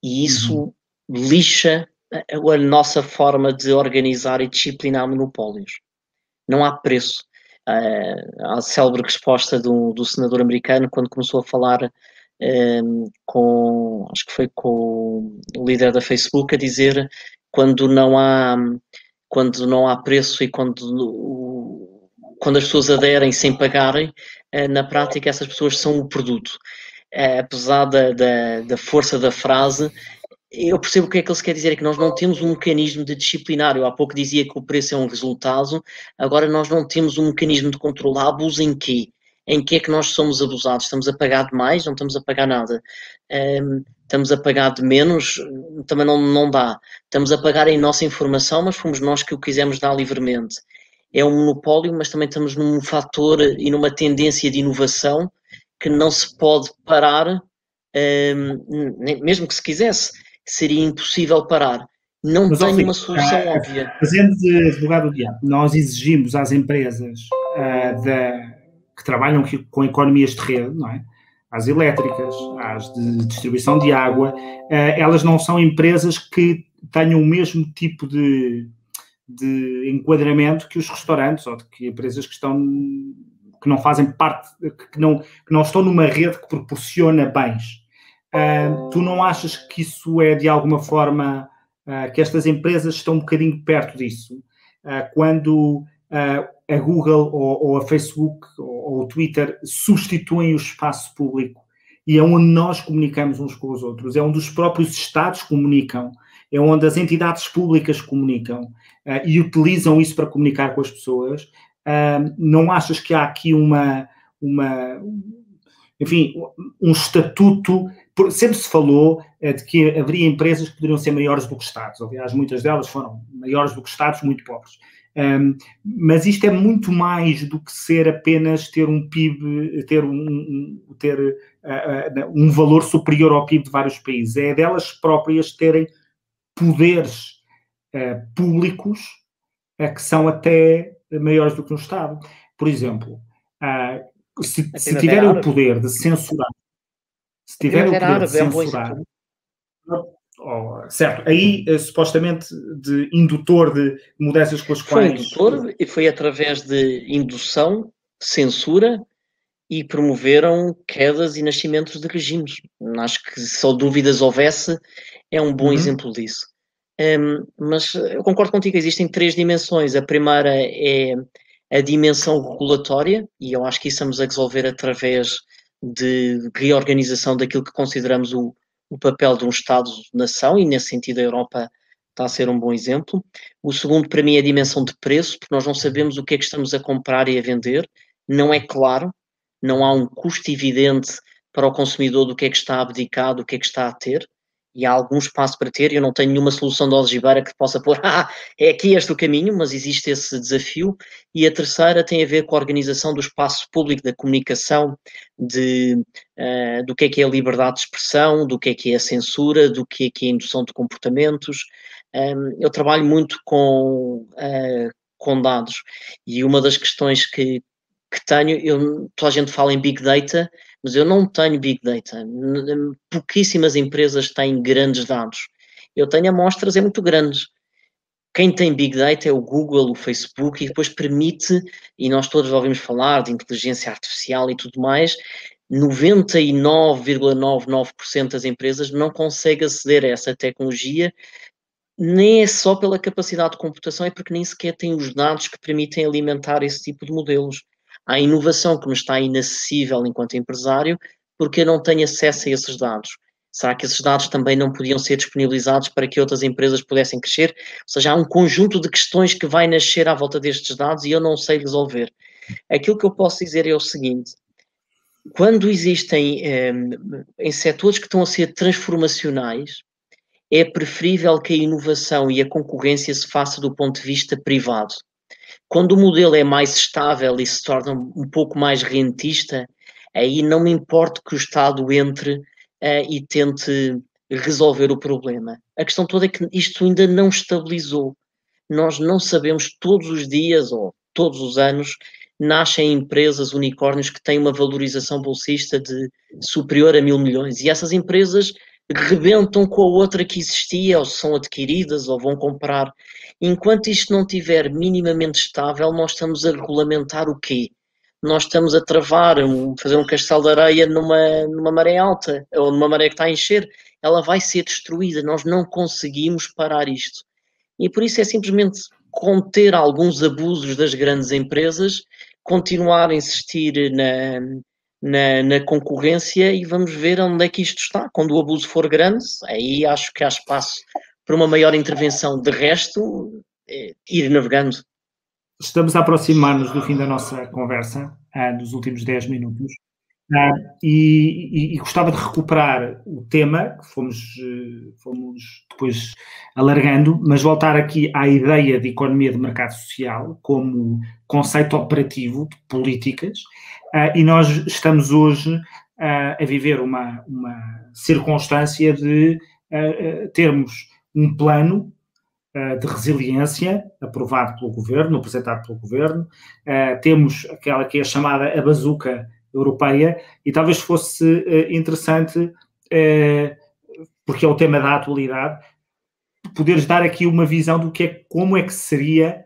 E isso uhum lixa a nossa forma de organizar e disciplinar monopólios. Não há preço. Uh, a célebre resposta do, do, senador americano quando começou a falar um, com, acho que foi com o líder da Facebook, a dizer quando não há, quando não há preço e quando, quando as pessoas aderem sem pagarem, uh, na prática essas pessoas são o produto. Uh, apesar da, da, da força da frase, eu percebo o que é que ele quer dizer, é que nós não temos um mecanismo de disciplinar. Eu há pouco dizia que o preço é um resultado, agora nós não temos um mecanismo de controlar abuso em quê? Em que é que nós somos abusados? Estamos a pagar demais? Não estamos a pagar nada. Um, estamos a pagar de menos? Também não, não dá. Estamos a pagar em nossa informação, mas fomos nós que o quisemos dar livremente. É um monopólio, mas também estamos num fator e numa tendência de inovação que não se pode parar, um, mesmo que se quisesse seria impossível parar. Não Mas, tem uma solução uh, óbvia. Fazendo de advogado do diabo, nós exigimos às empresas uh, que trabalham com economias de rede, não é? às elétricas, às de distribuição de água, uh, elas não são empresas que tenham o mesmo tipo de, de enquadramento que os restaurantes ou que empresas que estão que não fazem parte, que não, que não estão numa rede que proporciona bens. Uh, tu não achas que isso é de alguma forma uh, que estas empresas estão um bocadinho perto disso? Quando a Google ou, ou, a Facebook ou, ou o Twitter substituem o espaço público e é onde nós comunicamos uns com os outros, é onde os próprios Estados comunicam, é onde as entidades públicas comunicam e utilizam isso para comunicar com as pessoas. não achas que há aqui uma, uma enfim, um estatuto sempre se falou é, de que haveria empresas que poderiam ser maiores do que Estados. Aliás, muitas delas foram maiores do que Estados, muito pobres. Um, mas isto é muito mais do que ser apenas ter um PIB, ter um, um ter, uh, uh, um valor superior ao PIB de vários países. É delas próprias terem poderes uh, públicos que são até maiores do que um Estado. Por exemplo, se, se tiverem o poder de censurar se tiver o poder de censurar. Oh, certo, aí uh, supostamente de indutor de mudanças com as quais. Foi indutor e foi através de indução, censura e promoveram quedas e nascimentos de regimes. Acho que só dúvidas houvesse, é um bom uhum. exemplo disso. Um, mas eu concordo contigo, existem três dimensões. A primeira é a a dimensão regulatória, e eu acho que isso estamos a resolver através de reorganização daquilo que consideramos o, o papel de um Estado-nação, e nesse sentido a Europa está a ser um bom exemplo. O segundo, para mim, é a dimensão de preço, porque nós não sabemos o que é que estamos a comprar e a vender, não é claro, não há um custo evidente para o consumidor do que é que está abdicado, do que é que está a ter e há algum espaço para ter. Eu não tenho nenhuma solução de algibeira que possa pôr, ah, é aqui este o caminho, mas existe esse desafio. E a terceira tem a ver com a organização do espaço público, da comunicação, de, uh, do que é que é a liberdade de expressão, do que é que é a censura, do que é que é a indução de comportamentos. Um, eu trabalho muito com, uh, com dados e uma das questões que, que tenho, eu, toda a gente fala em Big Data, mas eu não tenho Big Data. Pouquíssimas empresas têm grandes dados. Eu tenho amostras é muito grandes. Quem tem Big Data é o Google, o Facebook, e depois permite, e nós todos ouvimos falar de inteligência artificial e tudo mais, 99,99% das empresas não consegue aceder a essa tecnologia, nem é só pela capacidade de computação, é porque nem sequer tem os dados que permitem alimentar esse tipo de modelos à inovação que me está inacessível enquanto empresário, porque eu não tenho acesso a esses dados. Será que esses dados também não podiam ser disponibilizados para que outras empresas pudessem crescer? Ou seja, há um conjunto de questões que vai nascer à volta destes dados e eu não sei resolver. Aquilo que eu posso dizer é o seguinte: quando existem eh, em setores que estão a ser transformacionais, é preferível que a inovação e a concorrência se faça do ponto de vista privado. Quando o modelo é mais estável e se torna um pouco mais rentista, aí não me importa que o Estado entre uh, e tente resolver o problema. A questão toda é que isto ainda não estabilizou. Nós não sabemos todos os dias ou todos os anos nascem empresas unicórnios que têm uma valorização bolsista de superior a mil milhões e essas empresas rebentam com a outra que existia ou são adquiridas ou vão comprar Enquanto isto não estiver minimamente estável, nós estamos a regulamentar o quê? Nós estamos a travar, fazer um castelo de areia numa, numa maré alta ou numa maré que está a encher. Ela vai ser destruída. Nós não conseguimos parar isto. E por isso é simplesmente conter alguns abusos das grandes empresas, continuar a insistir na, na, na, concorrência e vamos ver onde é que isto está. Quando o abuso for grande, aí acho que há espaço para uma maior intervenção. De resto, é ir navegando. Estamos a aproximar-nos do fim da nossa conversa, ah, nos últimos 10 minutos, ah, e, e, e, gostava de recuperar o tema, que fomos, eh, fomos depois alargando, mas voltar aqui à ideia de economia de mercado social como conceito operativo de políticas, ah, e nós estamos hoje a viver uma, uma circunstância de termos um plano uh, de resiliência aprovado pelo governo, apresentado pelo governo. Temos aquela que é chamada a bazuca europeia e talvez fosse uh, interessante, porque é o tema da atualidade, poderes dar aqui uma visão do que é, como é que seria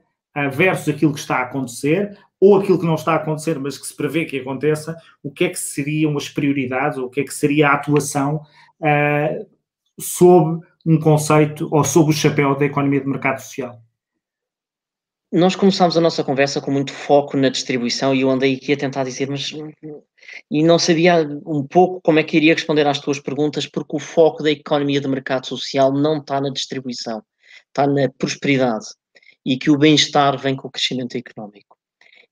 versus aquilo que está a acontecer, ou aquilo que não está a acontecer, mas que se prevê que aconteça, o que é que seriam as prioridades, ou o que é que seria a atuação uh, sob um conceito ou sob o chapéu da economia de mercado social? Nós começámos a nossa conversa com muito foco na distribuição e eu andei aqui a tentar dizer, mas e não sabia um pouco como é que iria responder às tuas perguntas, porque o foco da economia de mercado social não está na distribuição, está na prosperidade e que o bem-estar vem com o crescimento económico.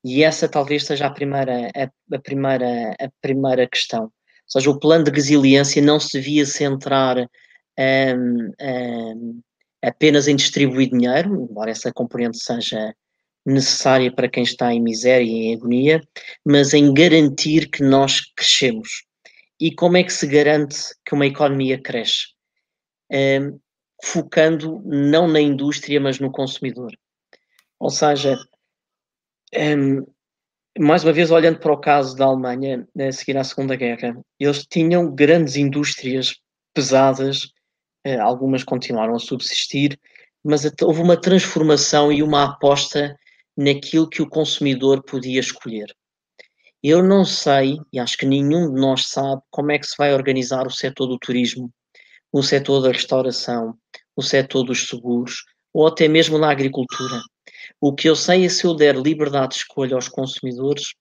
E essa talvez seja a primeira, a, a, primeira, a primeira questão. Ou seja, o plano de resiliência não se devia centrar um, um, apenas em distribuir dinheiro, embora essa componente seja necessária para quem está em miséria e em agonia, mas em garantir que nós crescemos. E como é que se garante que uma economia cresce? Um, focando não na indústria, mas no consumidor. Ou seja, um, mais uma vez olhando para o caso da Alemanha, a seguir à Segunda Guerra, eles tinham grandes indústrias pesadas algumas continuaram a subsistir, mas houve uma transformação e uma aposta naquilo que o consumidor podia escolher. Eu não sei, e acho que nenhum de nós sabe, como é que se vai organizar o setor do turismo, o setor da restauração, o setor dos seguros, ou até mesmo na agricultura. O que eu sei é se eu der liberdade de escolha aos consumidores,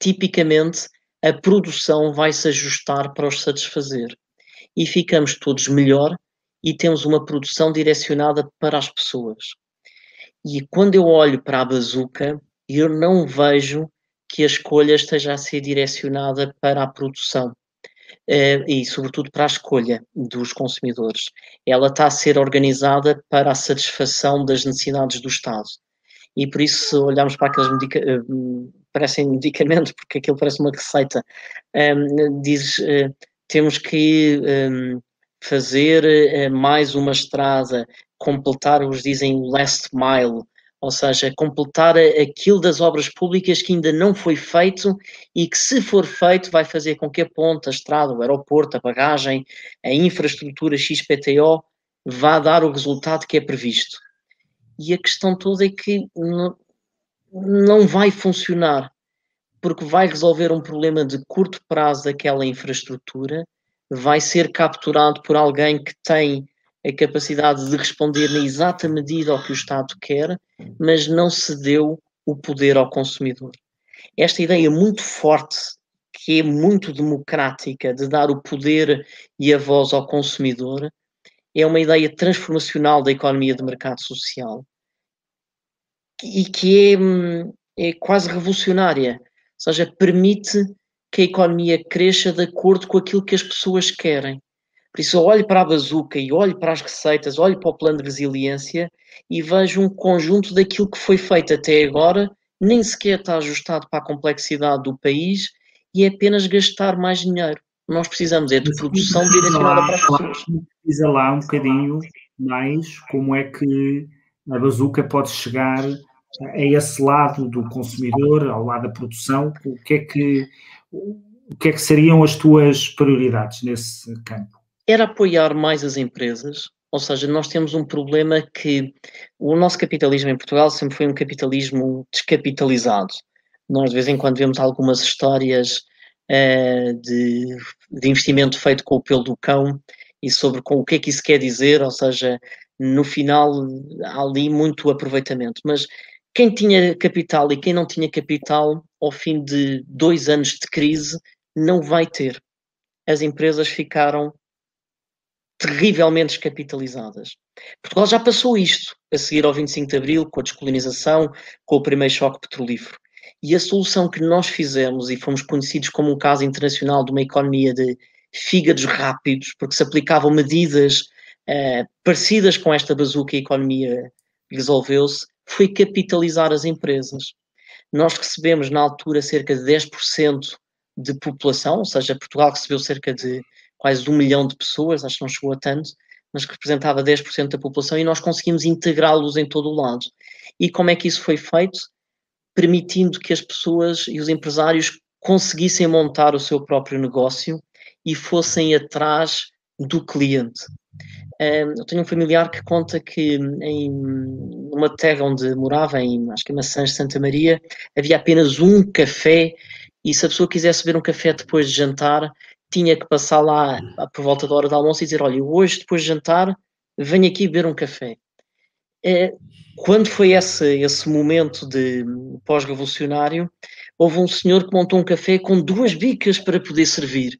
tipicamente a produção vai se ajustar para os satisfazer. E ficamos todos melhor e temos uma produção direcionada para as pessoas. E quando eu olho para a bazuca, eu não vejo que a escolha esteja a ser direcionada para a produção. Uh, e, sobretudo, para a escolha dos consumidores. Ela está a ser organizada para a satisfação das necessidades do Estado. E por isso, se olharmos para aqueles medica uh, parecem medicamentos, porque aquilo parece uma receita, um, ehm, diz uh, temos que um, fazer mais uma estrada, completar, os dizem, o last mile, ou seja, completar aquilo das obras públicas que ainda não foi feito e que, se for feito, vai fazer com que a ponta, a estrada, o aeroporto, a bagagem, a infraestrutura XPTO vá dar o resultado que é previsto. E a questão toda é que não vai funcionar, porque vai resolver um problema de curto prazo daquela infraestrutura, vai ser capturado por alguém que tem a capacidade de responder na exata medida ao que o Estado quer, mas não se deu o poder ao consumidor. Esta ideia muito forte, que é muito democrática, de dar o poder e a voz ao consumidor, é uma ideia transformacional da economia de mercado social e que é, é quase revolucionária, ou seja, permite que a economia cresça de acordo com aquilo que as pessoas querem. Por isso, eu olho para a bazuca e olho para as receitas, olho para o plano de resiliência e vejo um conjunto daquilo que foi feito até agora, nem sequer está ajustado para a complexidade do país e é apenas gastar mais dinheiro. Nós precisamos é de produção direcionada para as pessoas. Precisa lá um bocadinho mais como é que a bazuca pode chegar a esse lado do consumidor, ao lado da produção. O que é que, o que, é que seriam as tuas prioridades nesse campo? era apoiar mais as empresas, ou seja, nós temos um problema que o nosso capitalismo em Portugal sempre foi um capitalismo descapitalizado. Nós de vez em quando vemos algumas histórias uh, de, de, investimento feito com o pelo do cão e sobre com o que é que isso quer dizer, ou seja, no final há ali muito aproveitamento. Mas quem tinha capital e quem não tinha capital, ao fim de dois anos de crise, não vai ter. As empresas ficaram terrivelmente descapitalizadas. Portugal já passou isto a seguir ao 25 de Abril, com a descolonização, com o primeiro choque petrolífero. E a solução que nós fizemos, e fomos conhecidos como um caso internacional de uma economia de fígados rápidos, porque se aplicavam medidas uh, parecidas com esta bazuca a economia resolveu-se, foi capitalizar as empresas. Nós recebemos na altura cerca de 10% de população, ou seja, Portugal recebeu cerca de quase um milhão de pessoas, acho que não chegou a tanto, mas que representava 10% da população, e nós conseguimos integrá-los em todo o lado. E como é que isso foi feito? Permitindo que as pessoas e os empresários conseguissem montar o seu próprio negócio e fossem atrás do cliente. Eu tenho um familiar que conta que em uma terra onde morava, em acho que em Maçãs de Santa Maria, havia apenas um café e se a pessoa quisesse beber um café depois de jantar, tinha que passar lá por volta da hora do almoço e dizer: Olha, hoje, depois de jantar, venho aqui beber um café. É, quando foi esse, esse momento de pós-revolucionário, houve um senhor que montou um café com duas bicas para poder servir.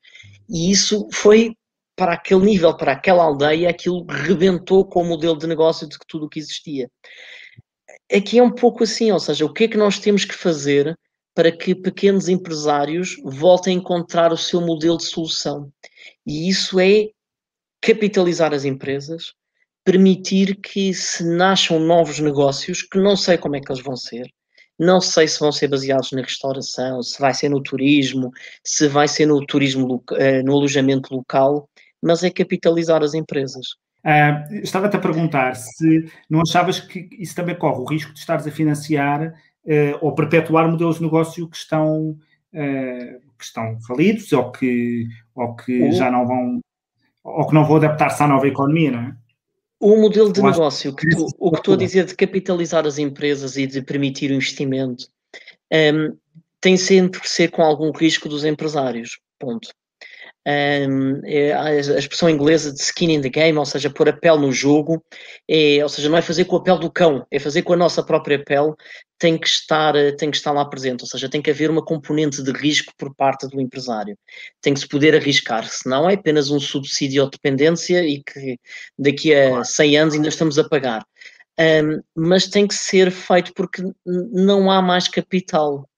E isso foi para aquele nível, para aquela aldeia, aquilo rebentou com o modelo de negócio de tudo o que existia. Aqui é um pouco assim, ou seja, o que é que nós temos que fazer para que pequenos empresários voltem a encontrar o seu modelo de solução. E isso é capitalizar as empresas, permitir que se nasçam novos negócios, que não sei como é que eles vão ser, não sei se vão ser baseados na restauração, se vai ser no turismo, se vai ser no turismo, eh, no alojamento local, mas é capitalizar as empresas. Uh, Estava-te a perguntar se não achavas que isso também corre o risco de estares a financiar uh, ou perpetuar modelos de negócio que estão, uh, que estão falidos ou que, ou que já não vão ou que não vão adaptar-se à nova economia, não é? O modelo de negócio, que tu, o que estou a dizer de capitalizar as empresas e de permitir o investimento, um, tem sempre que ser com algum risco dos empresários. Ponto. Um, é a expressão inglesa de skin in the game, ou seja, pôr a pele no jogo, é, ou seja, não é fazer com a pele do cão, é fazer com a nossa própria pele, tem que estar, tem que estar lá presente, ou seja, tem que haver uma componente de risco por parte do empresário, tem que se poder arriscar, senão é apenas um subsídio ou dependência e que daqui a 100 anos ainda estamos a pagar. Um, mas tem que ser feito porque não há mais capital.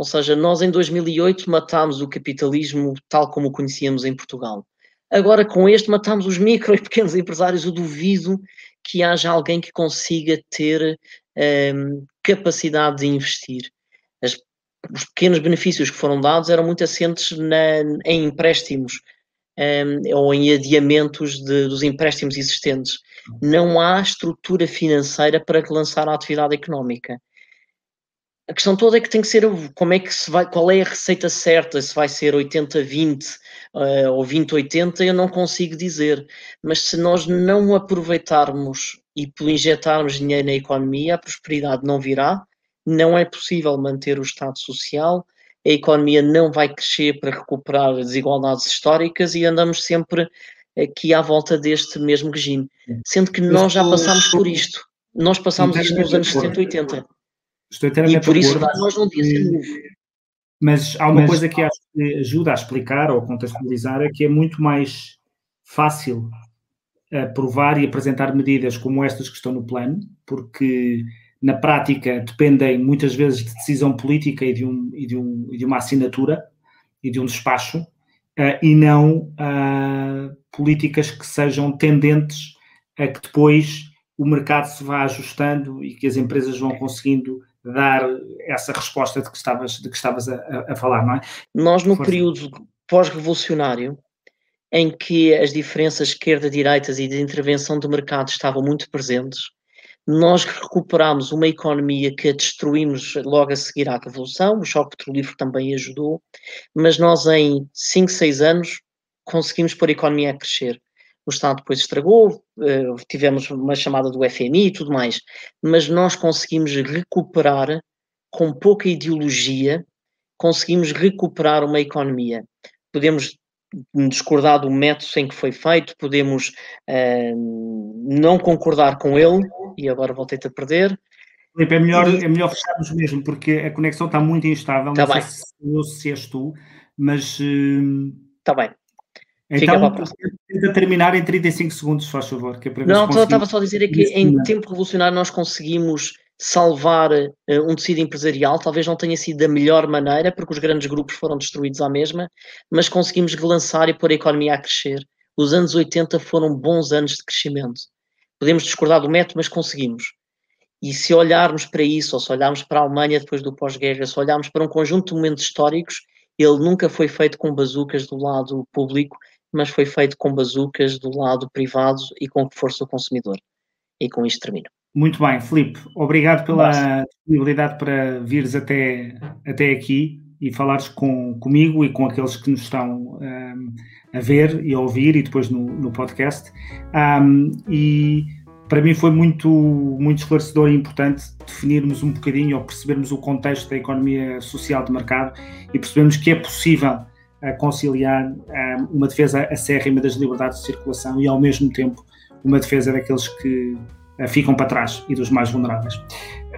Ou seja, nós em 2008 matámos o capitalismo tal como o conhecíamos em Portugal. Agora, com este, matamos os micro e pequenos empresários. Eu duvido que haja alguém que consiga ter um, capacidade de investir. As, os pequenos benefícios que foram dados eram muito assentes na, em empréstimos um, ou em adiamentos de, dos empréstimos existentes. Não há estrutura financeira para lançar a atividade económica. A questão toda é que tem que ser como é que se vai, qual é a receita certa, se vai ser 80-20 uh, eh, ou 20-80, eu não consigo dizer. Mas se nós não aproveitarmos e injetarmos dinheiro na economia, a prosperidade não virá, não é possível manter o Estado Social, a economia não vai crescer para recuperar desigualdades históricas e andamos sempre aqui à volta deste mesmo regime. Sendo que nós já passámos por isto. Nós passámos isto nos anos 70 e 80. Estou inteiramente e por isso nós não devíamos Mas há uma mas, coisa que acho que ajuda a explicar ou contextualizar, é que é muito mais fácil provar e apresentar medidas como estas que estão no plano, porque na prática dependem muitas vezes de decisão política e de, um, e de, um, e de uma assinatura e de um despacho, uh, e não uh, políticas que sejam tendentes a que depois o mercado se vá ajustando e que as empresas vão conseguindo dar essa resposta de que estavas, de que estavas a, a falar, não é? Nós, no Força. período pós-revolucionário, em que as diferenças esquerda-direitas e de intervenção do mercado estavam muito presentes, nós recuperámos uma economia que a destruímos logo a seguir à Revolução, o choque petrolífero também ajudou, mas nós em 5, 6 anos conseguimos pôr a economia a crescer o Estado depois estragou, eh, tivemos uma chamada do FMI e tudo mais, mas nós conseguimos recuperar, com pouca ideologia, conseguimos recuperar uma economia. Podemos discordar do método em que foi feito, podemos uh, não concordar com ele, e agora voltei-te a perder. Felipe, é melhor, é melhor fecharmos mesmo, porque a conexão está muito instável, tá não bem. sei se, se és tu, mas... Está uh... bem. Então, tenta terminar em 35 segundos, se faz favor. Que é para não, conseguimos... estava só a dizer é que em tempo revolucionário nós conseguimos salvar uh, um tecido empresarial, talvez não tenha sido da melhor maneira, porque os grandes grupos foram destruídos à mesma, mas conseguimos relançar e pôr a economia a crescer. Os anos 80 foram bons anos de crescimento. Podemos discordar do método, mas conseguimos. E se olharmos para isso, ou se olharmos para a Alemanha depois do pós-guerra, se olharmos para um conjunto de momentos históricos, ele nunca foi feito com bazucas do lado público, mas foi feito com bazucas do lado privado e com força do consumidor. E com isto termino. Muito bem, Filipe, obrigado pela disponibilidade para vires até, até aqui e falares com, comigo e com aqueles que nos estão um, a ver e a ouvir e depois no, no podcast. Um, e para mim foi muito, muito esclarecedor e importante definirmos um bocadinho ou percebermos o contexto da economia social de mercado e percebermos que é possível conciliar uma defesa acérrima das liberdades de circulação e, ao mesmo tempo, uma defesa daqueles que ficam para trás e dos mais vulneráveis.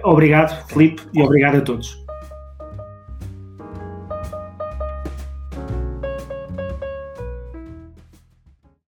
Obrigado, Felipe, e obrigado a todos.